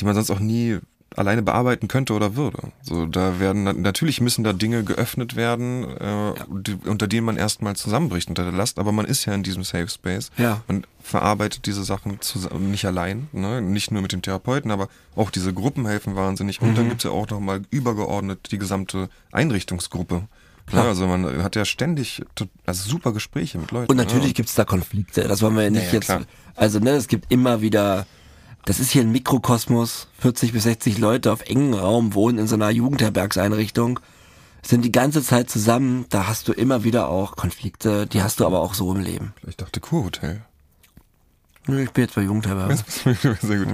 die man sonst auch nie alleine bearbeiten könnte oder würde. So, da werden na- natürlich müssen da Dinge geöffnet werden, äh, die, unter denen man erstmal zusammenbricht unter der Last, aber man ist ja in diesem Safe Space. Ja. Man verarbeitet diese Sachen zusammen, nicht allein, ne? nicht nur mit dem Therapeuten, aber auch diese Gruppen helfen wahnsinnig. Und Mhm. dann gibt's ja auch nochmal übergeordnet die gesamte Einrichtungsgruppe. Klar, also man hat ja ständig also super Gespräche mit Leuten. Und natürlich ne? gibt's da Konflikte, das wollen wir ja nicht Ja, ja, jetzt. klar. Also, ne, es gibt immer wieder das ist hier ein Mikrokosmos, 40 bis 60 Leute auf engem Raum wohnen in so einer Jugendherbergseinrichtung, sind die ganze Zeit zusammen, da hast du immer wieder auch Konflikte, die hast du aber auch so im Leben. Ich dachte Kurhotel. Nö, Ich bin jetzt bei Jugendherbergen. Sehr gut.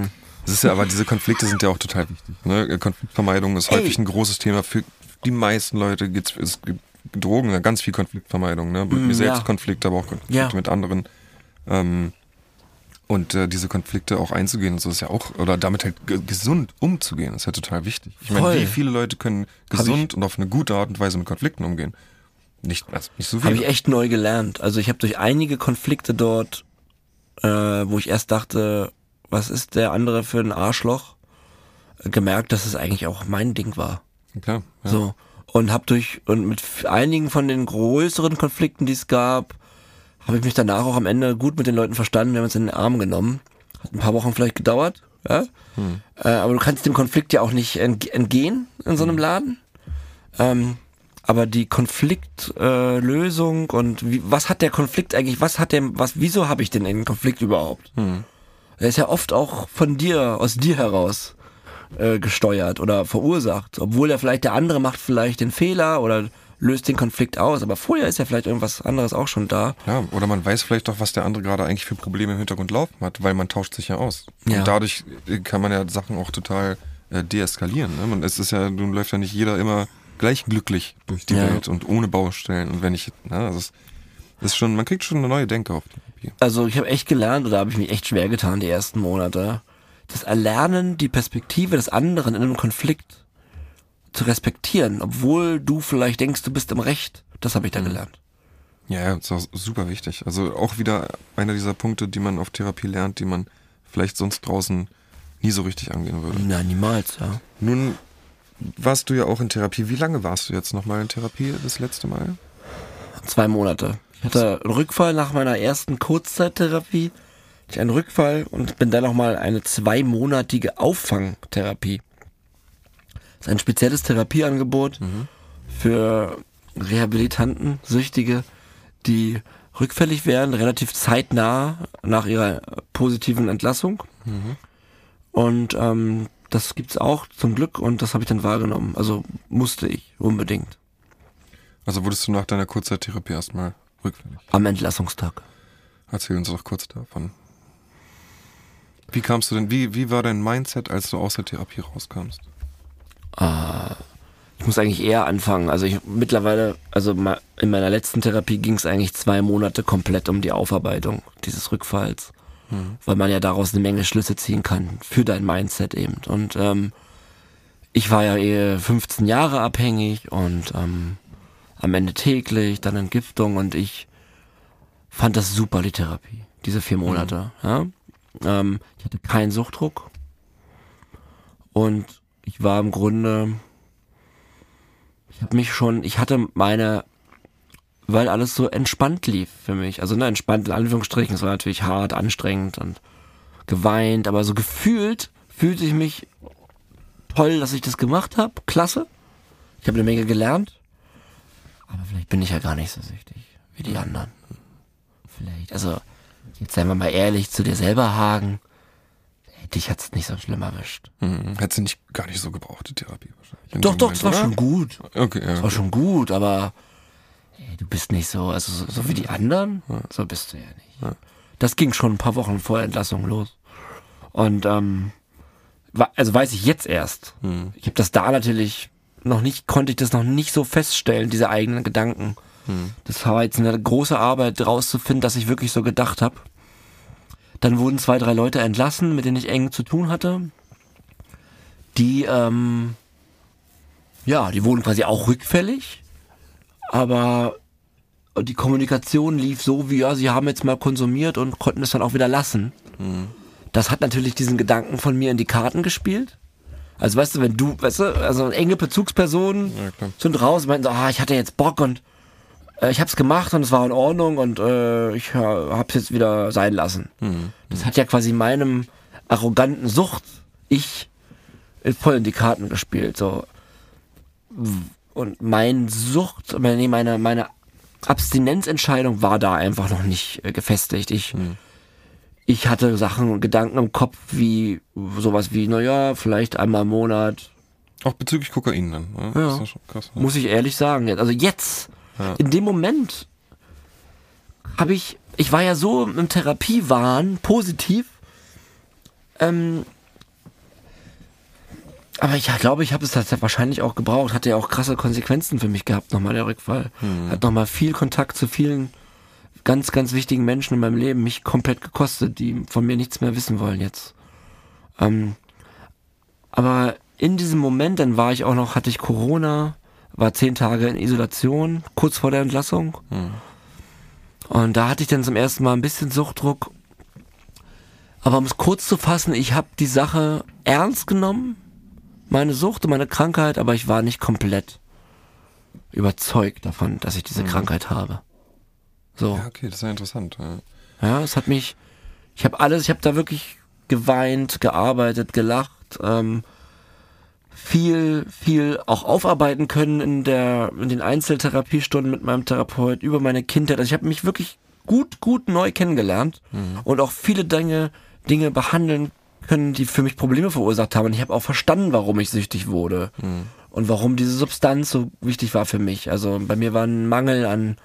Das ist ja, aber diese Konflikte sind ja auch total wichtig. Ne? Konfliktvermeidung ist Ey. häufig ein großes Thema für die meisten Leute. Gibt's, es gibt Drogen, ganz viel Konfliktvermeidung. Ne? Mit Mm, mir selbst ja. Konflikte, aber auch Konflikte Ja. mit anderen. Ähm, und äh, diese Konflikte auch einzugehen, und so ist ja auch, oder damit halt ge- gesund umzugehen, ist ja total wichtig. Ich meine, wie viele Leute können gesund und auf eine gute Art und Weise mit Konflikten umgehen? Nicht, also nicht so Habe viele. ich echt neu gelernt. Also ich habe durch einige Konflikte dort, äh, wo ich erst dachte, was ist der andere für ein Arschloch, äh, gemerkt, dass es eigentlich auch mein Ding war. Klar. Ja. So. Und hab durch, und mit einigen von den größeren Konflikten, die es gab, habe ich mich danach auch am Ende gut mit den Leuten verstanden. Wir haben uns in den Arm genommen. Hat ein paar Wochen vielleicht gedauert, ja? Äh, aber du kannst dem Konflikt ja auch nicht entg entgehen in so einem Laden. Ähm, aber die Konfliktlösung äh, und wie, was hat der Konflikt eigentlich, was hat der, was, wieso habe ich denn den Konflikt überhaupt? Der ist ja oft auch von dir, aus dir heraus äh, gesteuert oder verursacht, obwohl er vielleicht der andere macht vielleicht den Fehler oder löst den Konflikt aus, aber vorher ist ja vielleicht irgendwas anderes auch schon da. Ja, oder man weiß vielleicht doch, was der andere gerade eigentlich für Probleme im Hintergrund laufen hat, weil man tauscht sich ja aus. Ja. Und dadurch äh, kann man ja Sachen auch total äh, deeskalieren. Ne? Man, es ist ja, nun läuft ja nicht jeder immer gleich glücklich durch die Ja. Welt und ohne Baustellen. Und wenn ich, na, das ist, das ist schon, man kriegt schon eine neue Denke auf Therapie. Also ich habe echt gelernt oder habe ich mich echt schwer getan die ersten Monate. Das Erlernen, die Perspektive des anderen in einem Konflikt zu respektieren, obwohl du vielleicht denkst, du bist im Recht. Das habe ich da gelernt. Ja, ja, ist auch super wichtig. Also auch wieder einer dieser Punkte, die man auf Therapie lernt, die man vielleicht sonst draußen nie so richtig angehen würde. Na, niemals, ja. Nun warst du ja auch in Therapie. Wie lange warst du jetzt nochmal in Therapie das letzte Mal? Zwei Monate. Ich hatte einen Rückfall nach meiner ersten Kurzzeittherapie. Ich hatte einen Rückfall und bin dann nochmal eine zweimonatige Auffangtherapie. Ist ein spezielles Therapieangebot für Rehabilitanten, Süchtige, die rückfällig werden, relativ zeitnah nach ihrer positiven Entlassung. Und ähm, das gibt's auch zum Glück und das habe ich dann wahrgenommen. Also musste ich unbedingt Also wurdest du nach deiner Kurzzeittherapie erstmal rückfällig? am Entlassungstag. Erzähl uns doch kurz davon. Wie kamst du denn, wie, wie war dein Mindset, als du aus der Therapie rauskamst? Ich muss eigentlich eher anfangen. Also ich mittlerweile, also in meiner letzten Therapie ging es eigentlich zwei Monate komplett um die Aufarbeitung dieses Rückfalls. Weil man ja daraus eine Menge Schlüsse ziehen kann für dein Mindset eben. Und ähm, ich war ja eh 15 Jahre abhängig und ähm, am Ende täglich, dann Entgiftung und ich fand das super, die Therapie. Diese vier Monate. Ja? Ähm, ich hatte keinen Suchtdruck. Und ich war im Grunde ich habe mich schon, ich hatte meine, weil alles so entspannt lief für mich. Also ne, entspannt in Anführungsstrichen, es war natürlich hart, anstrengend und geweint, aber so gefühlt fühlte ich mich toll, dass ich das gemacht habe. Klasse. Ich habe eine Menge gelernt. Aber vielleicht bin ich ja gar nicht so süchtig wie die anderen. Vielleicht, also jetzt seien wir mal ehrlich zu dir selber, Hagen. Dich hat's nicht so schlimm erwischt. Hm, hättest du nicht gar nicht so gebraucht, die Therapie wahrscheinlich. In Doch, doch, es war oder? schon gut. Okay, ja. Das war schon gut, aber ey, du bist nicht so, also so, so wie die anderen, so bist du ja nicht. Das ging schon ein paar Wochen vor Entlassung los. Und ähm, also weiß ich jetzt erst. Ich habe das da natürlich noch nicht, konnte ich das noch nicht so feststellen, diese eigenen Gedanken. Das war jetzt eine große Arbeit, rauszufinden, dass ich wirklich so gedacht habe. Dann wurden zwei, drei Leute entlassen, mit denen ich eng zu tun hatte. Die, ähm, ja, die wurden quasi auch rückfällig, aber die Kommunikation lief so wie, ja, sie haben jetzt mal konsumiert und konnten es dann auch wieder lassen. Das hat natürlich diesen Gedanken von mir in die Karten gespielt. Also weißt du, wenn du, weißt du, also enge Bezugspersonen Ja, sind raus, meinten so, ah, ich hatte jetzt Bock und äh, ich hab's gemacht und es war in Ordnung und äh, ich äh, hab's jetzt wieder sein lassen. Das hat ja quasi meinem arroganten Sucht ich voll in die Karten gespielt. So. Und mein Sucht, meine, meine, meine Abstinenzentscheidung war da einfach noch nicht äh, gefestigt. Ich, ich hatte Sachen, Gedanken im Kopf wie sowas wie, naja, vielleicht einmal im Monat. Auch bezüglich Kokain dann. Ne? Ja. Ja krass. Ne? Muss ich ehrlich sagen. Also jetzt, Ja. in dem Moment, habe ich, ich war ja so im Therapiewahn, positiv. Ähm, aber ich glaube, ich habe es tatsächlich wahrscheinlich auch gebraucht. Hatte ja auch krasse Konsequenzen für mich gehabt, nochmal der Rückfall. Hat nochmal viel Kontakt zu vielen ganz, ganz wichtigen Menschen in meinem Leben mich komplett gekostet, die von mir nichts mehr wissen wollen jetzt. Ähm, aber in diesem Moment, dann war ich auch noch, hatte ich Corona, war zehn Tage in Isolation, kurz vor der Entlassung. Und da hatte ich dann zum ersten Mal ein bisschen Suchtdruck. Aber um es kurz zu fassen, ich habe die Sache ernst genommen, meine Sucht und meine Krankheit, aber ich war nicht komplett überzeugt davon, dass ich diese Krankheit habe. So. Ja, okay, das ist ja interessant. Ja. Ja, es hat mich, ich habe alles, ich habe da wirklich geweint, gearbeitet, gelacht, ähm, viel, viel auch aufarbeiten können in der, in den Einzeltherapiestunden mit meinem Therapeut über meine Kindheit. Also ich habe mich wirklich gut, gut neu kennengelernt und auch viele Dinge, Dinge behandeln können, die für mich Probleme verursacht haben. Und ich habe auch verstanden, warum ich süchtig wurde und warum diese Substanz so wichtig war für mich. Also bei mir war ein Mangel an,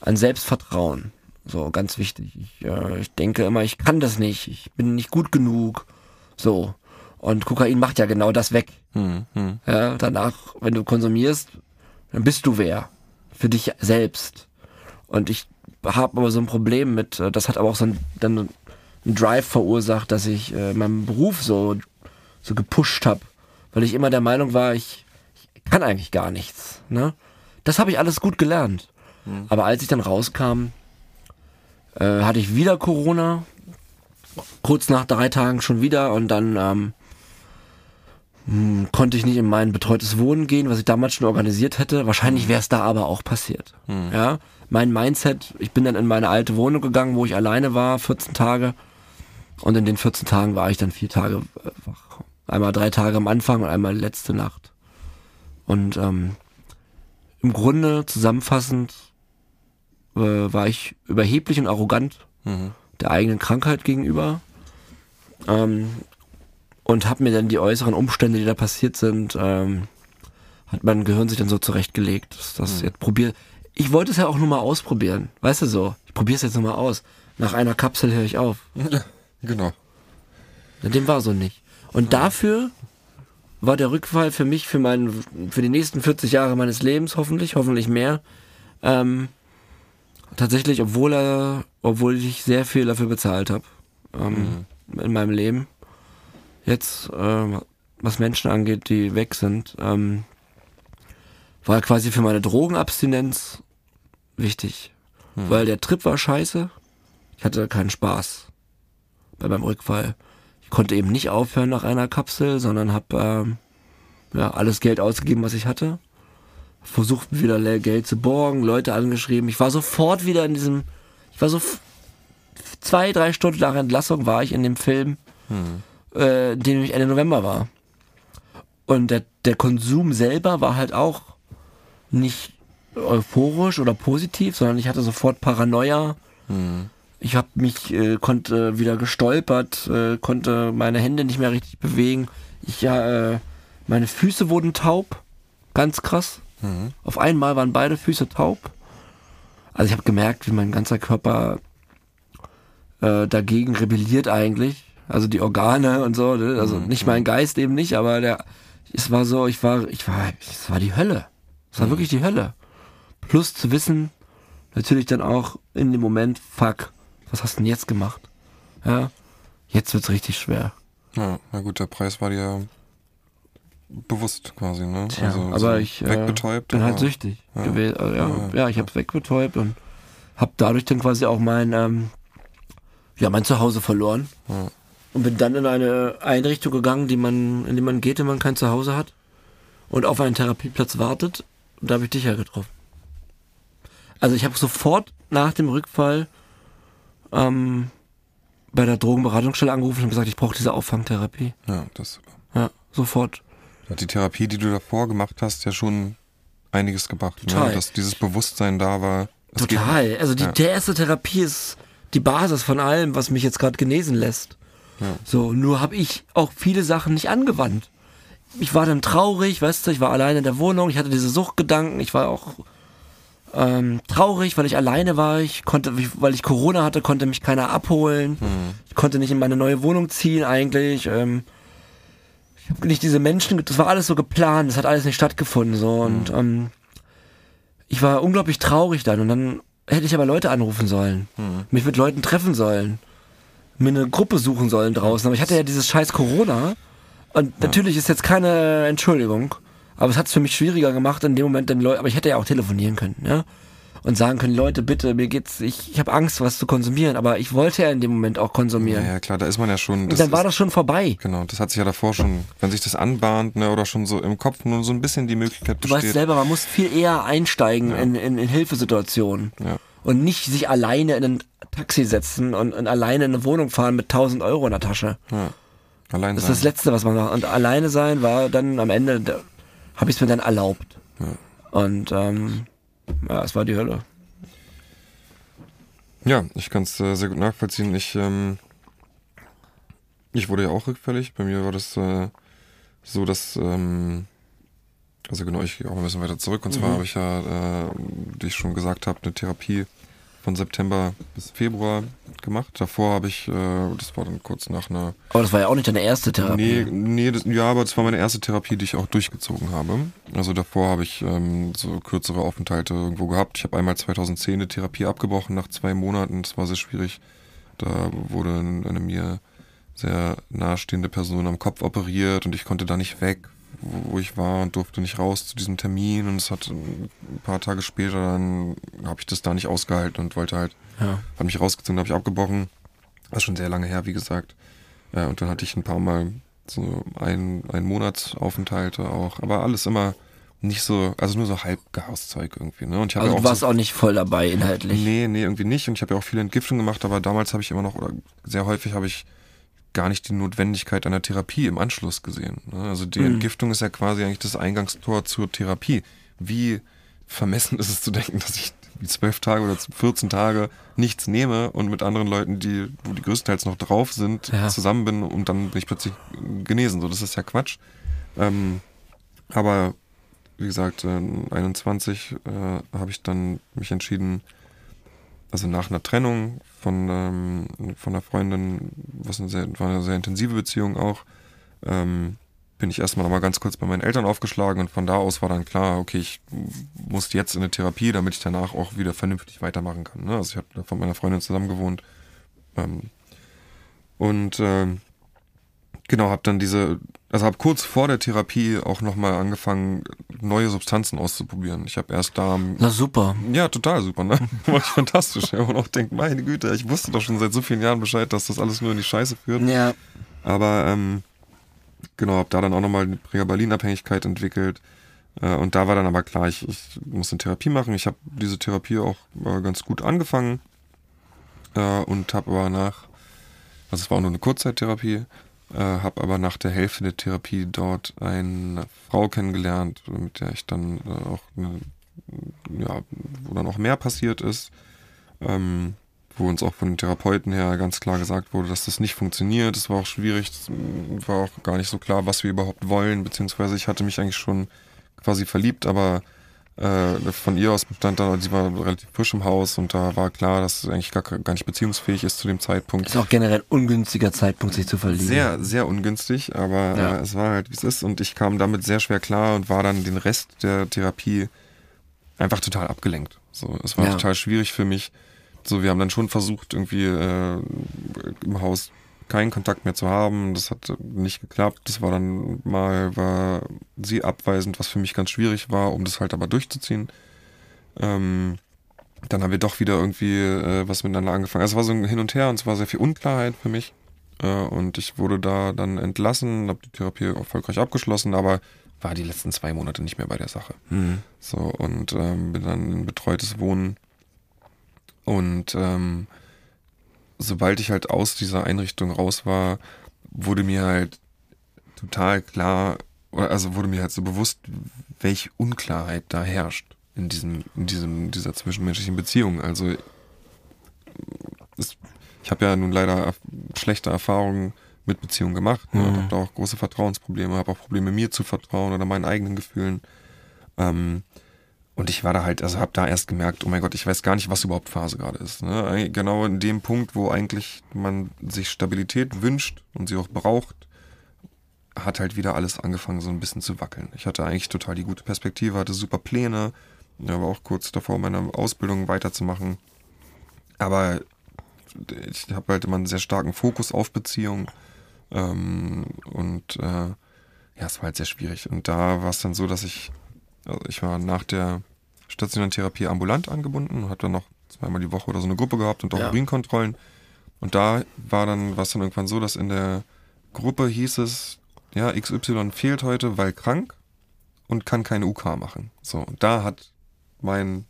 an Selbstvertrauen. So, ganz wichtig. Ich, äh, ich denke immer, ich kann das nicht, ich bin nicht gut genug. So. Und Kokain macht ja genau das weg. Hm, hm. Ja, danach, wenn du konsumierst, dann bist du wer. Für dich selbst. Und ich habe aber so ein Problem mit, äh, das hat aber auch so ein, dann einen Drive verursacht, dass ich äh, meinen Beruf so, so gepusht habe. Weil ich immer der Meinung war, ich, ich kann eigentlich gar nichts. Ne? Das habe ich alles gut gelernt. Aber als ich dann rauskam, äh, hatte ich wieder Corona. Kurz nach drei Tagen schon wieder und dann ähm, hm, konnte ich nicht in mein betreutes Wohnen gehen, was ich damals schon organisiert hätte. Wahrscheinlich wäre es da aber auch passiert. Ja, mein Mindset, ich bin dann in meine alte Wohnung gegangen, wo ich alleine war, 14 Tage. Und in den 14 Tagen war ich dann vier Tage äh, wach. Einmal drei Tage am Anfang und einmal letzte Nacht. Und ähm, im Grunde zusammenfassend äh, war ich überheblich und arrogant Mhm. der eigenen Krankheit gegenüber ähm, und habe mir dann die äußeren Umstände, die da passiert sind, ähm, hat mein Gehirn sich dann so zurechtgelegt, dass das jetzt probiert. Ich wollte es ja auch nur mal ausprobieren, weißt du so. Ich probiere es jetzt nur mal aus. Nach einer Kapsel höre ich auf. Ja, genau. Na, Dem war so nicht. Und dafür war der Rückfall für mich, für meinen, für die nächsten 40 Jahre meines Lebens, hoffentlich, hoffentlich mehr, ähm, tatsächlich, obwohl er, obwohl ich sehr viel dafür bezahlt habe, ähm, in meinem Leben. Jetzt, ähm, was Menschen angeht, die weg sind, ähm, war quasi für meine Drogenabstinenz wichtig. Weil der Trip war scheiße. Ich hatte keinen Spaß bei meinem Rückfall. Ich konnte eben nicht aufhören nach einer Kapsel, sondern habe ähm, ja, alles Geld ausgegeben, was ich hatte. Versucht wieder Geld zu borgen, Leute angeschrieben. Ich war sofort wieder in diesem, ich war so zwei, drei Stunden nach Entlassung war ich in dem Film, äh, dem ich Ende November war. Und der, der Konsum selber war halt auch nicht euphorisch oder positiv, sondern ich hatte sofort Paranoia. Ich habe mich, äh, konnte wieder gestolpert, äh, konnte meine Hände nicht mehr richtig bewegen. Ich, ja, äh, meine Füße wurden taub, ganz krass. Auf einmal waren beide Füße taub. Also ich habe gemerkt, wie mein ganzer Körper äh, dagegen rebelliert eigentlich. Also die Organe und so. Ne? Also nicht mein Geist eben nicht, aber der, es war so, ich war, ich war, es war die Hölle. Es war wirklich die Hölle. Plus zu wissen, natürlich dann auch in dem Moment, fuck, was hast du denn jetzt gemacht? Ja, jetzt wird's richtig schwer. Ja, na gut, der Preis war dir bewusst quasi, ne? Tja, aber so ich äh, wegbetäubt. bin halt süchtig Ja. gewesen. Also, ja, Ja, ja, ich hab's wegbetäubt und hab dadurch dann quasi auch mein, ähm, ja, mein Zuhause verloren. Und bin dann in eine Einrichtung gegangen, die man, in die man geht, wenn man kein Zuhause hat und auf einen Therapieplatz wartet. Und da habe ich dich ja getroffen. Also ich habe sofort nach dem Rückfall ähm, bei der Drogenberatungsstelle angerufen und gesagt, ich brauche diese Auffangtherapie. Ja, das Ja, sofort. hat die Therapie, die du davor gemacht hast, ja schon einiges gebracht. Total. Ne? Dass dieses Bewusstsein da war. Total. Also die, Ja. erste Therapie ist die Basis von allem, was mich jetzt gerade genesen lässt. Ja. So, nur habe ich auch viele Sachen nicht angewandt. Ich war dann traurig, weißt du, ich war alleine in der Wohnung, ich hatte diese Suchtgedanken, ich war auch ähm, traurig, weil ich alleine war. Ich konnte, weil ich Corona hatte, konnte mich keiner abholen. Ich konnte nicht in meine neue Wohnung ziehen eigentlich. Ähm, ich habe nicht diese Menschen, das war alles so geplant, das hat alles nicht stattgefunden so und ähm, ich war unglaublich traurig dann und dann hätte ich aber Leute anrufen sollen, mich mit Leuten treffen sollen, mir eine Gruppe suchen sollen draußen. Aber ich hatte ja dieses scheiß Corona und natürlich ist jetzt keine Entschuldigung, aber es hat es für mich schwieriger gemacht in dem Moment, den Leuten, aber ich hätte ja auch telefonieren können, ja. Und sagen können, Leute, bitte, mir geht's, ich, ich habe Angst, was zu konsumieren, aber ich wollte ja in dem Moment auch Ja, konsumieren. ja, klar, da ist man ja schon. und dann war ist, das schon vorbei. Genau, das hat sich ja davor schon, wenn sich das anbahnt, ne, oder schon so im Kopf nur so ein bisschen die Möglichkeit Du weißt besteht. selber, man muss viel eher einsteigen in, in, in Hilfesituationen. Ja. Und nicht sich alleine in ein Taxi setzen und, und alleine in eine Wohnung fahren mit 1000 Euro in der Tasche. ja. Allein Das ist sein. das Letzte, was man macht. Und alleine sein war dann am Ende, habe ich es mir dann erlaubt. Und ähm, ja, es war die Hölle. Ja, ich kann es äh, sehr gut nachvollziehen. Ich, ähm, ich wurde ja auch rückfällig. Bei mir war das äh, so, dass, ähm, also genau, ich gehe auch ein bisschen weiter zurück. Und zwar habe ich ja, äh, wie ich schon gesagt habe, eine Therapie von September bis Februar gemacht. Davor habe ich, äh, das war dann kurz nach einer Aber das war ja auch nicht deine erste Therapie. Nee, nee das, ja, aber das war meine erste Therapie, die ich auch durchgezogen habe. Also davor habe ich ähm, so kürzere Aufenthalte irgendwo gehabt. Ich habe einmal 2010 eine Therapie abgebrochen nach zwei Monaten. Das war sehr schwierig. Da wurde eine mir sehr nahestehende Person am Kopf operiert und ich konnte da nicht weg, wo wo ich war und durfte nicht raus zu diesem Termin. Und es hat ein paar Tage später dann habe ich das da nicht ausgehalten und wollte halt, Ja. hat mich rausgezogen, habe ich abgebrochen. Das ist schon sehr lange her, wie gesagt. Ja, und dann hatte ich ein paar Mal so ein, ein Monatsaufenthalte auch, aber alles immer nicht so, also nur so Halbgaszeug irgendwie, ne? Und ich Also ja du auch warst so, auch nicht voll dabei inhaltlich. Nee, nee, irgendwie nicht. Und ich habe ja auch viele Entgiftungen gemacht, aber damals habe ich immer noch, oder sehr häufig habe ich gar nicht die Notwendigkeit einer Therapie im Anschluss gesehen. Ne? Also die Entgiftung ist ja quasi eigentlich das Eingangstor zur Therapie. Wie vermessen ist es zu denken, dass ich zwölf Tage oder 14 Tage nichts nehme und mit anderen Leuten, die, wo die größtenteils noch drauf sind, Ja. zusammen bin und dann bin ich plötzlich genesen. So, das ist ja Quatsch. Ähm, aber wie gesagt, äh, 21 äh, habe ich dann mich entschieden, also nach einer Trennung von, ähm, von einer Freundin, was eine sehr, war eine sehr intensive Beziehung auch, ähm, bin ich erstmal nochmal ganz kurz bei meinen Eltern aufgeschlagen und von da aus war dann klar, okay, ich muss jetzt in eine Therapie, damit ich danach auch wieder vernünftig weitermachen kann. Ne? Also ich habe von meiner Freundin zusammen gewohnt. Ähm, und ähm, genau, habe dann diese, also habe kurz vor der Therapie auch nochmal angefangen, neue Substanzen auszuprobieren. Ich habe erst da Na super. ja, total super, ne? War fantastisch. Ja, und auch denkt, meine Güte, ich wusste doch schon seit so vielen Jahren Bescheid, dass das alles nur in die Scheiße führt. Ja. Aber ähm, genau, hab da dann auch nochmal eine Pregabalin-Abhängigkeit entwickelt. Äh, und da war dann aber klar, ich, ich muss eine Therapie machen. Ich habe diese Therapie auch äh, ganz gut angefangen äh, und habe aber nach, also es war auch nur eine Kurzzeittherapie, äh, habe aber nach der Hälfte der Therapie dort eine Frau kennengelernt, mit der ich dann äh, auch, eine, ja, wo dann auch mehr passiert ist. Ähm, wo uns auch von den Therapeuten her ganz klar gesagt wurde, dass das nicht funktioniert. Es war auch schwierig, es war auch gar nicht so klar, was wir überhaupt wollen, beziehungsweise ich hatte mich eigentlich schon quasi verliebt, aber äh, von ihr aus bestand dann, sie war relativ frisch im Haus und da war klar, dass sie eigentlich gar, gar nicht beziehungsfähig ist zu dem Zeitpunkt. Ist auch generell ein ungünstiger Zeitpunkt, sich zu verlieben. Sehr, sehr ungünstig, aber Ja. äh, es war halt, wie es ist und ich kam damit sehr schwer klar und war dann den Rest der Therapie einfach total abgelenkt. So, es war Ja. total schwierig für mich. So, wir haben dann schon versucht, irgendwie äh, im Haus keinen Kontakt mehr zu haben. Das hat nicht geklappt. Das war dann mal, war sie abweisend, was für mich ganz schwierig war, um das halt aber durchzuziehen. Ähm, dann haben wir doch wieder irgendwie äh, was miteinander angefangen. Also es war so ein Hin und Her und es war sehr viel Unklarheit für mich. Äh, und ich wurde da dann entlassen, habe die Therapie erfolgreich abgeschlossen, aber war die letzten zwei Monate nicht mehr bei der Sache. Mhm. So, und ähm, bin dann in betreutes Wohnen. Und ähm, sobald ich halt aus dieser Einrichtung raus war, wurde mir halt total klar, also wurde mir halt so bewusst, welche Unklarheit da herrscht in diesem, in diesem, dieser zwischenmenschlichen Beziehung. Also es habe ja nun leider schlechte Erfahrungen mit Beziehungen gemacht. Ne? Mhm. Habe da auch große Vertrauensprobleme, habe auch Probleme mir zu vertrauen oder meinen eigenen Gefühlen. Ähm, und ich war da halt, also habe da erst gemerkt, oh mein Gott, ich weiß gar nicht, was überhaupt Phase gerade ist. Ne? Eig- Genau in dem Punkt, wo eigentlich man sich Stabilität wünscht und sie auch braucht, hat halt wieder alles angefangen so ein bisschen zu wackeln. Ich hatte eigentlich total die gute Perspektive, hatte super Pläne, war auch kurz davor, meine Ausbildung weiterzumachen. Aber ich habe halt immer einen sehr starken Fokus auf Beziehungen ähm, und äh, ja, es war halt sehr schwierig. Und da war es dann so, dass ich, also ich war nach der stationären Therapie ambulant angebunden und habe dann noch zweimal die Woche oder so eine Gruppe gehabt und auch Ja. Urinkontrollen. Und da war dann, war es dann irgendwann so, dass in der Gruppe hieß es, ja, XY fehlt heute, weil krank und kann keine UK machen. So, und da hat mein,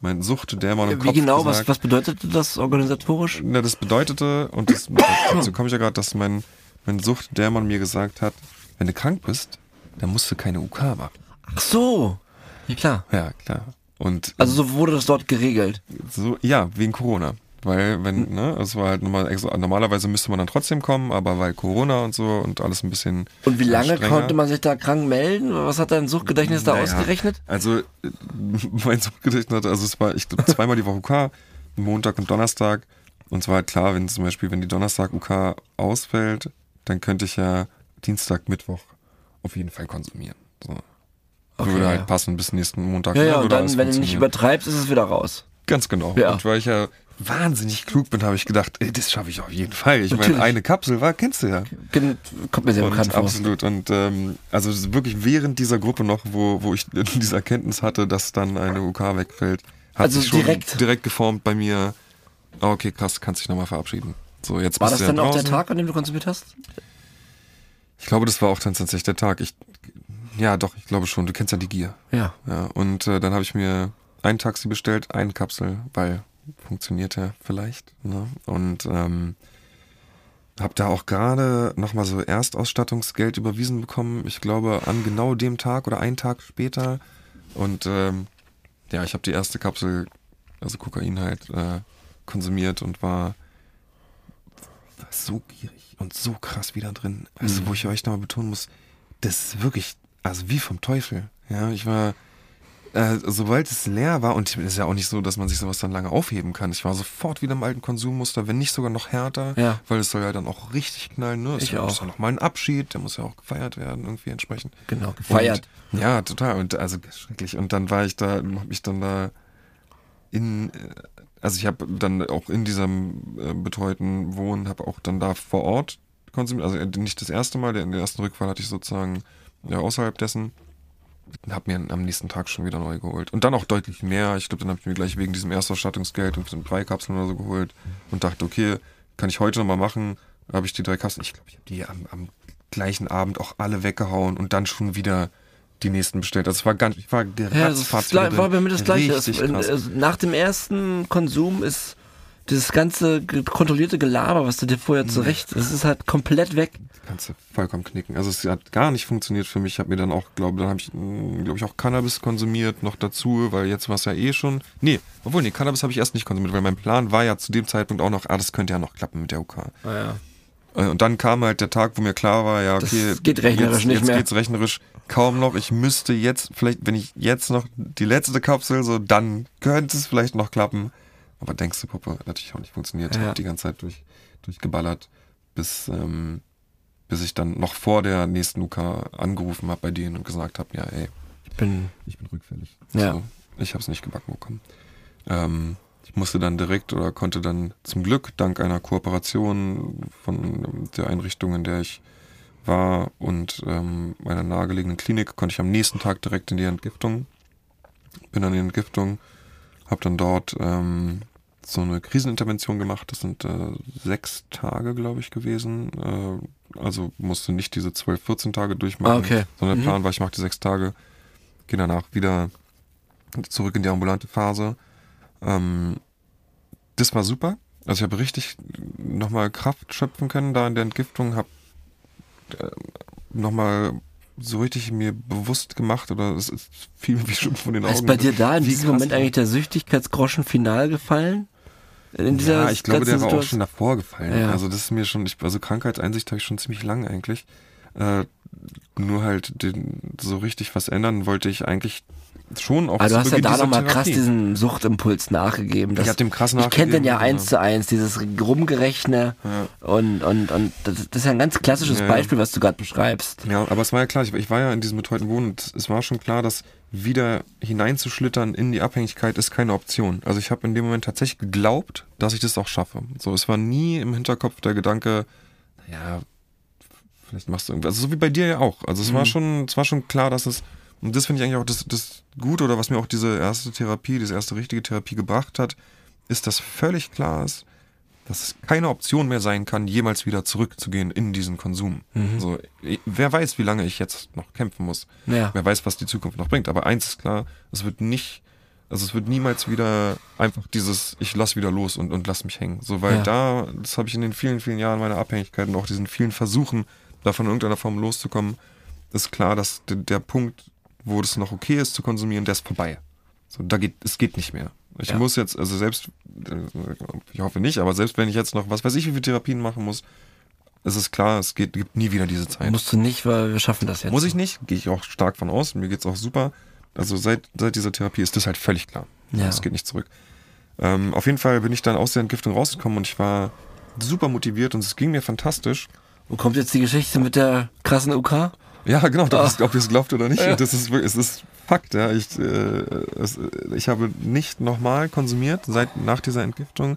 mein Suchtdämon im Wie Kopf genau, was, gesagt, was bedeutete das organisatorisch? na, das bedeutete, und das, dazu komme ich ja gerade, dass mein, mein Suchtdämon mir gesagt hat, wenn du krank bist, dann musst du keine UK machen. Ach so. Ja, klar. Ja, klar. Und Also so wurde das dort geregelt. so, ja, wegen Corona. Weil, wenn, ne, es war halt nochmal extra, normalerweise müsste man dann trotzdem kommen, aber weil Corona und so und alles ein bisschen. Und wie lange strenger. konnte man sich da krank melden? Was hat dein Suchtgedächtnis da Naja, ausgerechnet? Also, mein Suchtgedächtnis, also es war, ich glaube, zweimal die Woche UK, Montag und Donnerstag. Und zwar halt klar, wenn zum Beispiel, wenn die Donnerstag UK ausfällt, dann könnte ich ja Dienstag, Mittwoch auf jeden Fall konsumieren. So. Okay, würde halt ja. passen bis nächsten Montag. Ja, ne, ja, und dann, wenn du nicht übertreibst, ist es wieder raus. Ganz genau. Ja. Und weil ich ja wahnsinnig klug bin, habe ich gedacht, ey, das schaffe ich auf jeden Fall. Ich meine, eine Kapsel war, kennst du ja. Kommt mir sehr Und bekannt vor. absolut. Und ähm, also wirklich während dieser Gruppe noch, wo, wo ich diese Erkenntnis hatte, dass dann eine UK wegfällt, hat Also sich schon direkt? direkt geformt bei mir. Oh, okay, krass, kannst dich nochmal verabschieden. So, jetzt War das ja dann auch der draußen. Tag, an dem du konsumiert hast? Ich glaube, das war auch dann tatsächlich der Tag. Ich, ja, doch, ich glaube schon. Du kennst ja die Gier. Ja. Ja, und äh, dann habe ich mir ein Taxi bestellt, eine Kapsel, weil funktioniert ja vielleicht. Ne? Und ähm, habe da auch gerade nochmal so Erstausstattungsgeld überwiesen bekommen. Ich glaube an genau dem Tag oder einen Tag später. Und ähm, ja, ich habe die erste Kapsel, also Kokain halt, äh, konsumiert und war, war so gierig und so krass wieder drin. Also, wo ich euch nochmal betonen muss, das ist wirklich, also wie vom Teufel. Ja, ich war, äh, sobald es leer war, und es ist ja auch nicht so, dass man sich sowas dann lange aufheben kann. Ich war sofort wieder im alten Konsummuster, wenn nicht sogar noch härter, Ja. weil es soll ja dann auch richtig knallen. Ne? Es Ich ist auch. ja noch mal ein Abschied, der muss ja auch gefeiert werden, irgendwie entsprechend. Genau, gefeiert. Und, ja, total. Und also schrecklich. Und dann war ich da, hab mich dann da in, äh, also ich habe dann auch in diesem äh, betreuten Wohnen, habe auch dann da vor Ort konsumiert. Also äh, nicht das erste Mal, den, den ersten Rückfall hatte ich sozusagen ja, außerhalb dessen. Hab mir am nächsten Tag schon wieder neu geholt. Und dann auch deutlich mehr. Ich glaube, dann habe ich mir gleich wegen diesem Erstausstattungsgeld und so drei Kapseln oder so geholt und dachte, okay, kann ich heute nochmal machen. Habe ich die drei Kapseln. Ich glaube, ich habe die am, am gleichen Abend auch alle weggehauen und dann schon wieder die nächsten bestellt. Also es war ganz, ich war Ja, das geratzfatz wieder war bei mir das Gleiche. Krass. es, nach dem ersten Konsum ist dieses ganze kontrollierte Gelaber, was du dir vorher Mhm. zurecht, das ist halt komplett weg. kannst du vollkommen knicken. Also es hat gar nicht funktioniert für mich. Ich habe mir dann auch, glaube dann habe ich, glaube ich, auch Cannabis konsumiert noch dazu, weil jetzt war es ja eh schon. Nee, obwohl, nee, Cannabis habe ich erst nicht konsumiert, weil mein Plan war ja zu dem Zeitpunkt auch noch, ah, das könnte ja noch klappen mit der UK. Naja. Äh, Und dann kam halt der Tag, wo mir klar war, ja, Das okay, geht rechnerisch jetzt, nicht jetzt mehr. geht's rechnerisch kaum noch. Ich müsste jetzt, vielleicht, wenn ich jetzt noch die letzte Kapsel, so, dann könnte es vielleicht noch klappen. Aber denkst du, Puppe, hat natürlich auch nicht funktioniert. Ich Ja. hab die ganze Zeit durch, durchgeballert, bis, ähm, bis ich dann noch vor der nächsten UK angerufen habe bei denen und gesagt habe, ja, ey, Ich bin, ich bin rückfällig. Ja. So, ich habe es nicht gebacken bekommen. Ähm, ich musste dann direkt oder konnte dann zum Glück dank einer Kooperation von der Einrichtung, in der ich war und ähm, meiner nahegelegenen Klinik, konnte ich am nächsten Tag direkt in die Entgiftung. Bin dann in die Entgiftung, habe dann dort ähm, so eine Krisenintervention gemacht. Das sind äh, sechs Tage, glaube ich, gewesen. Äh, also musste nicht diese 12, 14 Tage durchmachen, Ah, okay. sondern der Mhm. Plan war, ich mache die sechs Tage, gehe danach wieder zurück in die ambulante Phase. Ähm, das war super. Also ich habe richtig nochmal Kraft schöpfen können da in der Entgiftung, habe äh, nochmal so richtig mir bewusst gemacht oder es ist viel wie schon von den Augen. ist bei dir da in diesem Moment eigentlich der Süchtigkeitsgroschen final gefallen? Ja, ich glaube, der war auch schon davor gefallen. Ja. Also das ist mir schon, ich, also Krankheitseinsicht habe ich schon ziemlich lang eigentlich. Äh, nur halt den, so richtig was ändern wollte ich eigentlich schon auch zu du hast ja da nochmal krass diesen Suchtimpuls nachgegeben. Das, Ich hab dem krass Ich kenne den ja nachgegeben, eins zu eins, dieses Rumgerechne und, und, und das, ist ja ein ganz klassisches Ja, ja. Beispiel, was du gerade beschreibst. Ja, aber es war ja klar, ich, ich war ja in diesem betreuten Wohnen und es war schon klar, dass wieder hineinzuschlittern in die Abhängigkeit ist keine Option. Also ich habe in dem Moment tatsächlich geglaubt, dass ich das auch schaffe. So, es war nie im Hinterkopf der Gedanke, naja, vielleicht machst du irgendwas. Also so wie bei dir ja auch. Also es war schon, es war schon klar, dass es, und das finde ich eigentlich auch das, das Gute oder was mir auch diese erste Therapie, diese erste richtige Therapie gebracht hat, ist, dass völlig klar ist, dass es keine Option mehr sein kann, jemals wieder zurückzugehen in diesen Konsum. So, ich- wer weiß, wie lange ich jetzt noch kämpfen muss. Ja. Wer weiß, was die Zukunft noch bringt. Aber eins ist klar, es wird nicht, also es wird niemals wieder einfach dieses, ich lass wieder los und, und lass mich hängen. So, weil Ja. da, das habe ich in den vielen, vielen Jahren meiner Abhängigkeit und auch diesen vielen Versuchen, davon in irgendeiner Form loszukommen, ist klar, dass der, der Punkt, wo das noch okay ist zu konsumieren, der ist vorbei. So, da geht, es geht nicht mehr. Ich Ja. muss jetzt, also selbst, äh, ich hoffe nicht, aber selbst wenn ich jetzt noch, was weiß ich, wie viele Therapien machen muss, es ist klar, es geht, gibt nie wieder diese Zeit. Musst du nicht, weil wir schaffen das jetzt. Muss ich nicht, gehe ich auch stark von aus. Mir geht's auch super. Also seit, seit dieser Therapie ist das halt völlig klar. Ja. Es geht nicht zurück. Ähm, auf jeden Fall bin ich dann aus der Entgiftung rausgekommen und ich war super motiviert und es ging mir fantastisch. Wo kommt jetzt die Geschichte mit der krassen UK? Ja, genau, Ah. ob ihr es glaubt oder nicht. Das ist, es ist Fakt, ja. Ich, äh, es, ich habe nicht nochmal konsumiert seit nach dieser Entgiftung,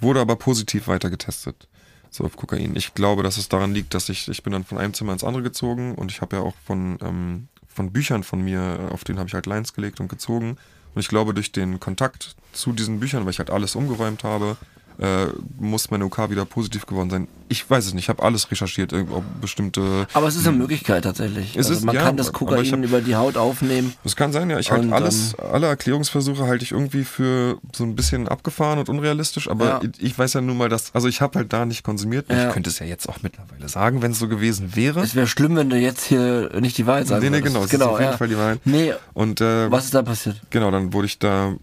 wurde aber positiv weiter getestet. So auf Kokain. Ich glaube, dass es daran liegt, dass ich, ich bin dann von einem Zimmer ins andere gezogen und ich habe ja auch von, ähm, von Büchern von mir, auf denen habe ich halt Lines gelegt und gezogen. Und ich glaube, durch den Kontakt zu diesen Büchern, weil ich halt alles umgeräumt habe, äh, muss meine OK wieder positiv geworden sein. Ich weiß es nicht, ich habe alles recherchiert, irgendwo bestimmte Aber es ist eine Möglichkeit tatsächlich. Hm. Es also ist- man ja, kann das Kokain hab- über die Haut aufnehmen. Das kann sein, ja. Ich halte alles, alle Erklärungsversuche halte ich irgendwie für so ein bisschen abgefahren und unrealistisch, aber Ja. ich, weiß ja nun mal, dass, also ich habe halt da nicht konsumiert. Ja. Ich könnte es ja jetzt auch mittlerweile sagen, wenn es so gewesen wäre. Es wäre schlimm, wenn du jetzt hier nicht die Wahrheit sagen Nee, nee, genau, es genau ist auf jeden. Fall die Wahrheit. Nee, Und äh, was ist da passiert? genau, dann wurde ich da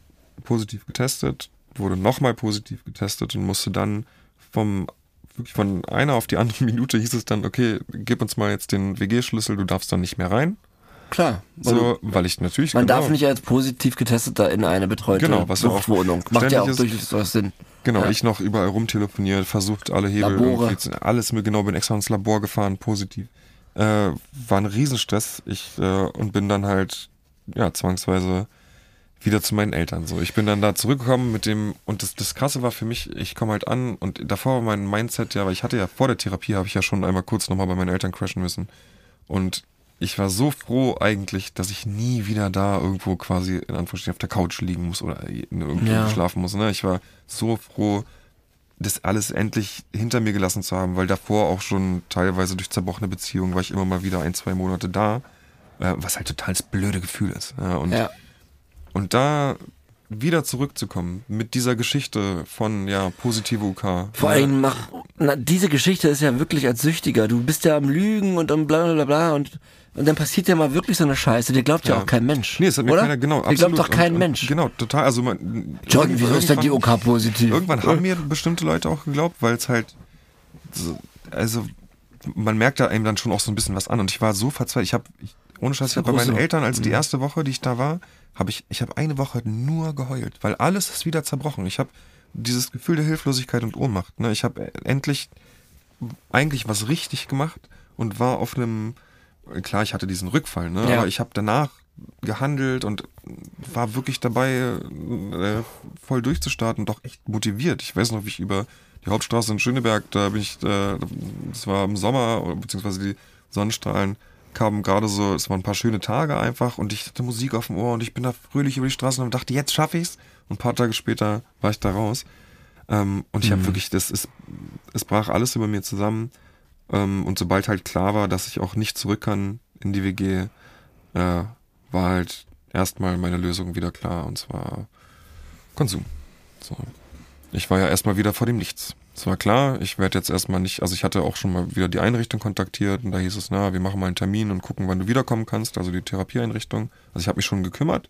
positiv getestet, wurde nochmal positiv getestet und musste dann vom wirklich von einer auf die andere Minute hieß es dann, okay, gib uns mal jetzt den WG-Schlüssel, du darfst dann nicht mehr rein. Klar. weil So, weil ich natürlich man genau, darf nicht als positiv getesteter in eine betreute Genau, was Suchtwohnung. Macht ja auch durchaus Sinn. Genau, Ja. ich noch überall rumtelefoniert, versucht alle Hebel Labore. alles mir genau, bin extra ins Labor gefahren, positiv. Äh, war ein Riesenstress. Ich äh, und bin dann halt ja zwangsweise wieder zu meinen Eltern. So, ich bin dann da zurückgekommen mit dem und das, das Krasse war für mich, ich komme halt an und davor war mein Mindset ja, weil ich hatte ja vor der Therapie habe ich ja schon einmal kurz nochmal bei meinen Eltern crashen müssen und ich war so froh eigentlich, dass ich nie wieder da irgendwo quasi in Anführungsstrichen auf der Couch liegen muss oder irgendwie Ja. schlafen muss. Ne? Ich war so froh, das alles endlich hinter mir gelassen zu haben, weil davor auch schon teilweise durch zerbrochene Beziehungen war ich immer mal wieder ein, zwei Monate da, äh, was halt total das blöde Gefühl ist. Ja, und, Ja. Und da wieder zurückzukommen mit dieser Geschichte von ja positive UK. Vor allem mach, na, diese Geschichte ist ja wirklich als Süchtiger. Du bist ja am Lügen und am bla bla bla und, und dann passiert ja mal wirklich so eine Scheiße. Dir glaubt ja, Ja. auch kein Mensch. Nee, es hat mir oder? keiner, genau, Dir glaubt doch kein und, Mensch. Und, genau, total. Also man, John, wieso ist denn die OK positiv? Irgendwann haben mir bestimmte Leute auch geglaubt, weil es halt, so, also man merkt da einem dann schon auch so ein bisschen was an. Und ich war so verzweifelt. Ich habe, ohne Scheiß, ich hab bei meinen. Eltern, als Mhm. die erste Woche, die ich da war, habe ich, ich habe eine Woche nur geheult, weil alles ist wieder zerbrochen. Ich habe dieses Gefühl der Hilflosigkeit und Ohnmacht. Ne? Ich habe endlich eigentlich was richtig gemacht und war auf einem, klar, ich hatte diesen Rückfall, ne? Ja. aber ich habe danach gehandelt und war wirklich dabei, äh, voll durchzustarten, doch echt motiviert. Ich weiß noch, wie ich über die Hauptstraße in Schöneberg, da bin ich, äh, das war im Sommer, beziehungsweise die Sonnenstrahlen kamen gerade so, es waren ein paar schöne Tage einfach und ich hatte Musik auf dem Ohr und ich bin da fröhlich über die Straßen und dachte, jetzt schaffe ich's. Und ein paar Tage später war ich da raus. Ähm, und ich habe wirklich, das ist, es brach alles über mir zusammen. Ähm, und sobald halt klar war, dass ich auch nicht zurück kann in die WG, äh, war halt erstmal meine Lösung wieder klar und zwar Konsum. So. Ich war ja erstmal wieder vor dem Nichts. Es war klar, ich werde jetzt erstmal nicht, also ich hatte auch schon mal wieder die Einrichtung kontaktiert und da hieß es, na, wir machen mal einen Termin und gucken, wann du wiederkommen kannst, also die Therapieeinrichtung. Also ich habe mich schon gekümmert,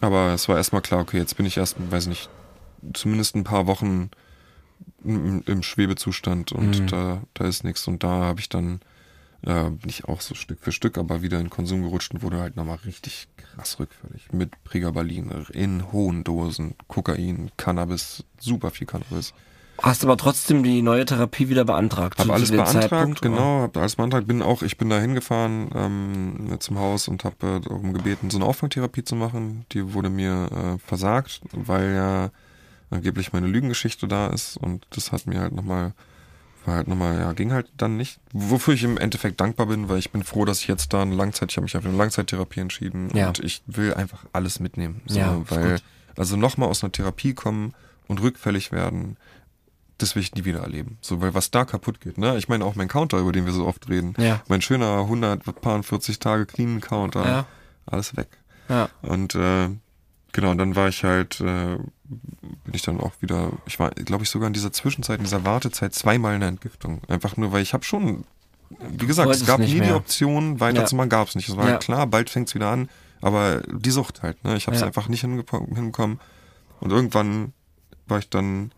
aber es war erstmal klar, okay, jetzt bin ich erst, weiß nicht, zumindest ein paar Wochen im, im Schwebezustand und Mhm. da, da ist nichts. Und da habe ich dann, äh, bin ich auch so Stück für Stück, aber wieder in Konsum gerutscht und wurde halt nochmal richtig krass rückfällig. Mit Pregabalin in hohen Dosen, Kokain, Cannabis, super viel Cannabis. Hast aber trotzdem die neue Therapie wieder beantragt. Habe alles beantragt, Zeitpunkt? genau, habe alles beantragt. Bin auch, ich bin da hingefahren ähm, zum Haus und habe äh, darum gebeten, so eine Auffangtherapie zu machen. Die wurde mir äh, versagt, weil ja angeblich meine Lügengeschichte da ist und das hat mir halt nochmal, war halt nochmal, ja, ging halt dann nicht. Wofür ich im Endeffekt dankbar bin, weil ich bin froh, dass ich jetzt da eine Langzeit, ich habe mich auf eine Langzeittherapie entschieden Ja. und ich will einfach alles mitnehmen. So, Ja, weil, also nochmal aus einer Therapie kommen und rückfällig werden, das will ich nie wieder erleben. So, weil was da kaputt geht, ne? Ich meine auch mein Counter, über den wir so oft reden. Ja. Mein schöner 140 Tage Clean Counter. Ja. Alles weg. Ja. Und äh, genau, und dann war ich halt, äh, bin ich dann auch wieder, ich war, glaube ich, sogar in dieser Zwischenzeit, in dieser Wartezeit zweimal in der Entgiftung. Einfach nur, weil ich habe schon, wie gesagt, es gab nie die mehr. Option, weiterzumachen, gab es nicht. Es war Ja. halt klar, bald fängt's wieder an, aber die Sucht halt, ne? Ich habe es Ja. einfach nicht hinbekommen. Und irgendwann war ich dann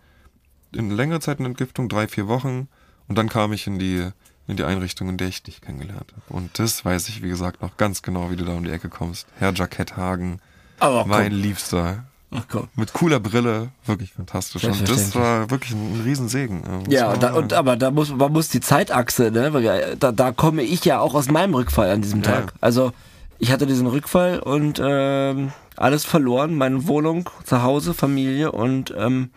in längere Zeit in Entgiftung, drei, vier Wochen. Und dann kam ich in die, in die Einrichtung, in der ich dich kennengelernt habe. Und das weiß ich, wie gesagt, noch ganz genau, wie du da um die Ecke kommst. Herr Jackett Hagen, Aber mein Liebster. Ach komm. Mit cooler Brille, wirklich fantastisch. Und das war wirklich ein, ein Riesensegen. äh, Ja, und, da, und aber da muss man muss die Zeitachse, ne? Wir- da, da komme ich ja auch aus meinem Rückfall an diesem Ja. Tag. Also ich hatte diesen Rückfall und ähm, alles verloren, meine Wohnung, zu Hause, Familie und ähm,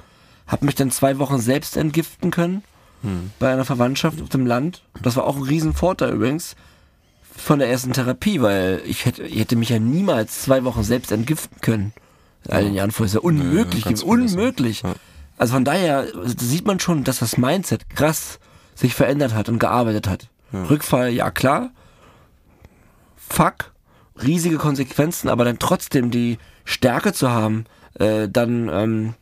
habe mich dann zwei Wochen selbst entgiften können Hm. bei einer Verwandtschaft auf dem Land. Das war auch ein Riesenvorteil übrigens von der ersten Therapie, weil ich hätte, ich hätte mich ja niemals zwei Wochen selbst entgiften können. In all den Jahren vorher ist ja unmöglich, vergessen. unmöglich. Ja. Also von daher sieht man schon, dass das Mindset krass sich verändert hat und gearbeitet hat. Rückfall, ja klar. Fuck. Riesige Konsequenzen, aber dann trotzdem die Stärke zu haben, äh, dann ähm,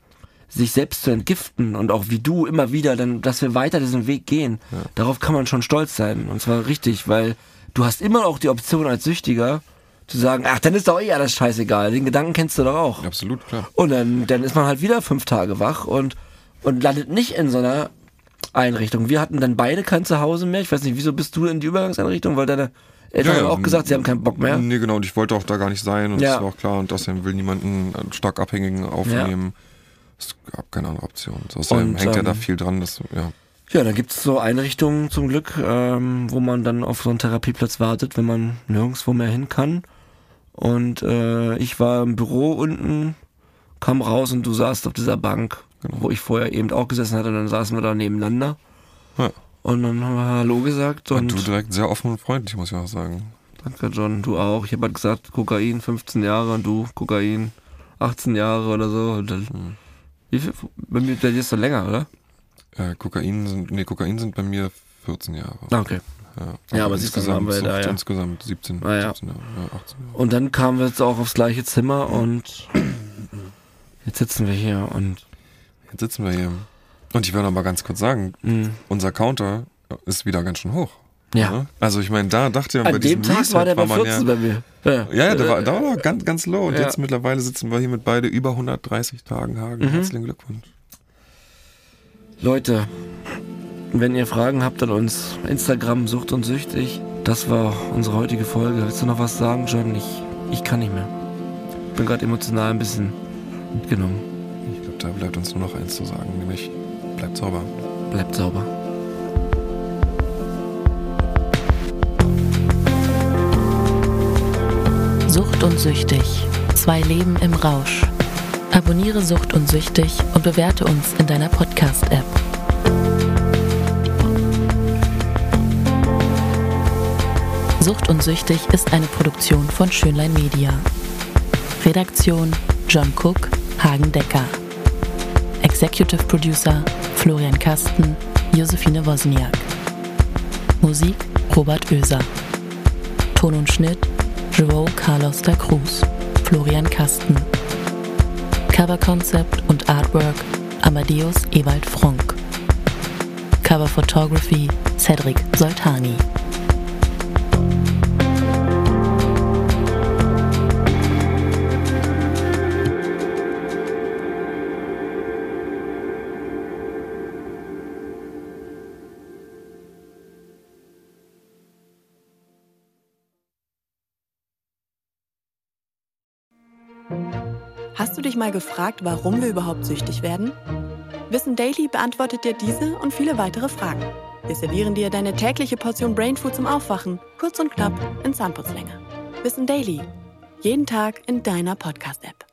sich selbst zu entgiften und auch wie du immer wieder, dann, dass wir weiter diesen Weg gehen. Darauf kann man schon stolz sein. Und zwar richtig, weil du hast immer auch die Option als Süchtiger zu sagen, ach, dann ist doch eh alles scheißegal. Den Gedanken kennst du doch auch. Absolut, klar. Und dann, dann ist man halt wieder fünf Tage wach und, und landet nicht in so einer Einrichtung. Wir hatten dann beide kein Zuhause mehr. Ich weiß nicht, wieso bist du in die Übergangseinrichtung? Weil deine Eltern haben auch gesagt, sie haben keinen Bock mehr. Nee, genau, und ich wollte auch da gar nicht sein und Ja. das war auch klar und außerdem will niemanden stark Abhängigen aufnehmen. Es gab keine andere Option. So, Außerdem hängt ja da ähm, viel dran, das, ja. Ja, dann gibt's so Einrichtungen zum Glück, ähm, wo man dann auf so einen Therapieplatz wartet, wenn man nirgendwo mehr hin kann. Und äh, ich war im Büro unten, kam raus und du saßt auf dieser Bank, wo ich vorher eben auch gesessen hatte. Und dann saßen wir da nebeneinander. ja. Und dann haben wir Hallo gesagt. Und Und du direkt sehr offen und freundlich, muss ich auch sagen. Danke, John. Du auch. Ich habe halt gesagt, Kokain 15 Jahre und du Kokain 18 Jahre oder so. Und dann, Hm. Wie viel? Bei mir bei dir ist doch länger, oder? Äh, Kokain sind, nee, Kokain sind bei mir 14 Jahre. Ah, okay. Ja, Ja, aber siehst du, haben wir da, ja. insgesamt 17, Ah, ja. 17 Jahre, ja, 18 Jahre. Und dann kamen wir jetzt auch aufs gleiche Zimmer und jetzt sitzen wir hier und Jetzt sitzen wir hier. Und ich würde noch mal ganz kurz sagen, mh, unser Counter ist wieder ganz schön hoch. Ja. Ne? Also ich meine, da dachte ich bei An diesem dem Tag Reset war der bei man 14 ja, bei mir. Ja, Ja, ja, der war, da war noch ganz, ganz low. Und ja. jetzt mittlerweile sitzen wir hier mit beide über 130 Tagen Hagen. Mhm. Herzlichen Glückwunsch. Leute, wenn ihr Fragen habt an uns, Instagram sucht und süchtig. Das war unsere heutige Folge. Willst du noch was sagen, John? Ich, ich kann nicht mehr. Bin gerade emotional ein bisschen mitgenommen. Ich glaube, da bleibt uns nur noch eins zu sagen, nämlich bleibt sauber. Bleibt sauber. Sucht und Süchtig. Zwei Leben im Rausch. Abonniere Sucht und Süchtig und bewerte uns in deiner Podcast-App. Sucht und Süchtig ist eine Produktion von Schönlein Media. Redaktion John Cook, Hagen Decker. Executive Producer Florian Kasten, Josephine Wozniak. Musik Robert Oeser. Ton und Schnitt Joao Carlos da Cruz, Florian Kasten. Cover Concept und Artwork Amadeus Ewald Fronk. Cover Photography Cedric Soltani. Mal gefragt, warum wir überhaupt süchtig werden? Wissen Daily beantwortet dir diese und viele weitere Fragen. Wir servieren dir deine tägliche Portion Brainfood zum Aufwachen, kurz und knapp in Zahnputzlänge. Wissen Daily. Jeden Tag in deiner Podcast-App.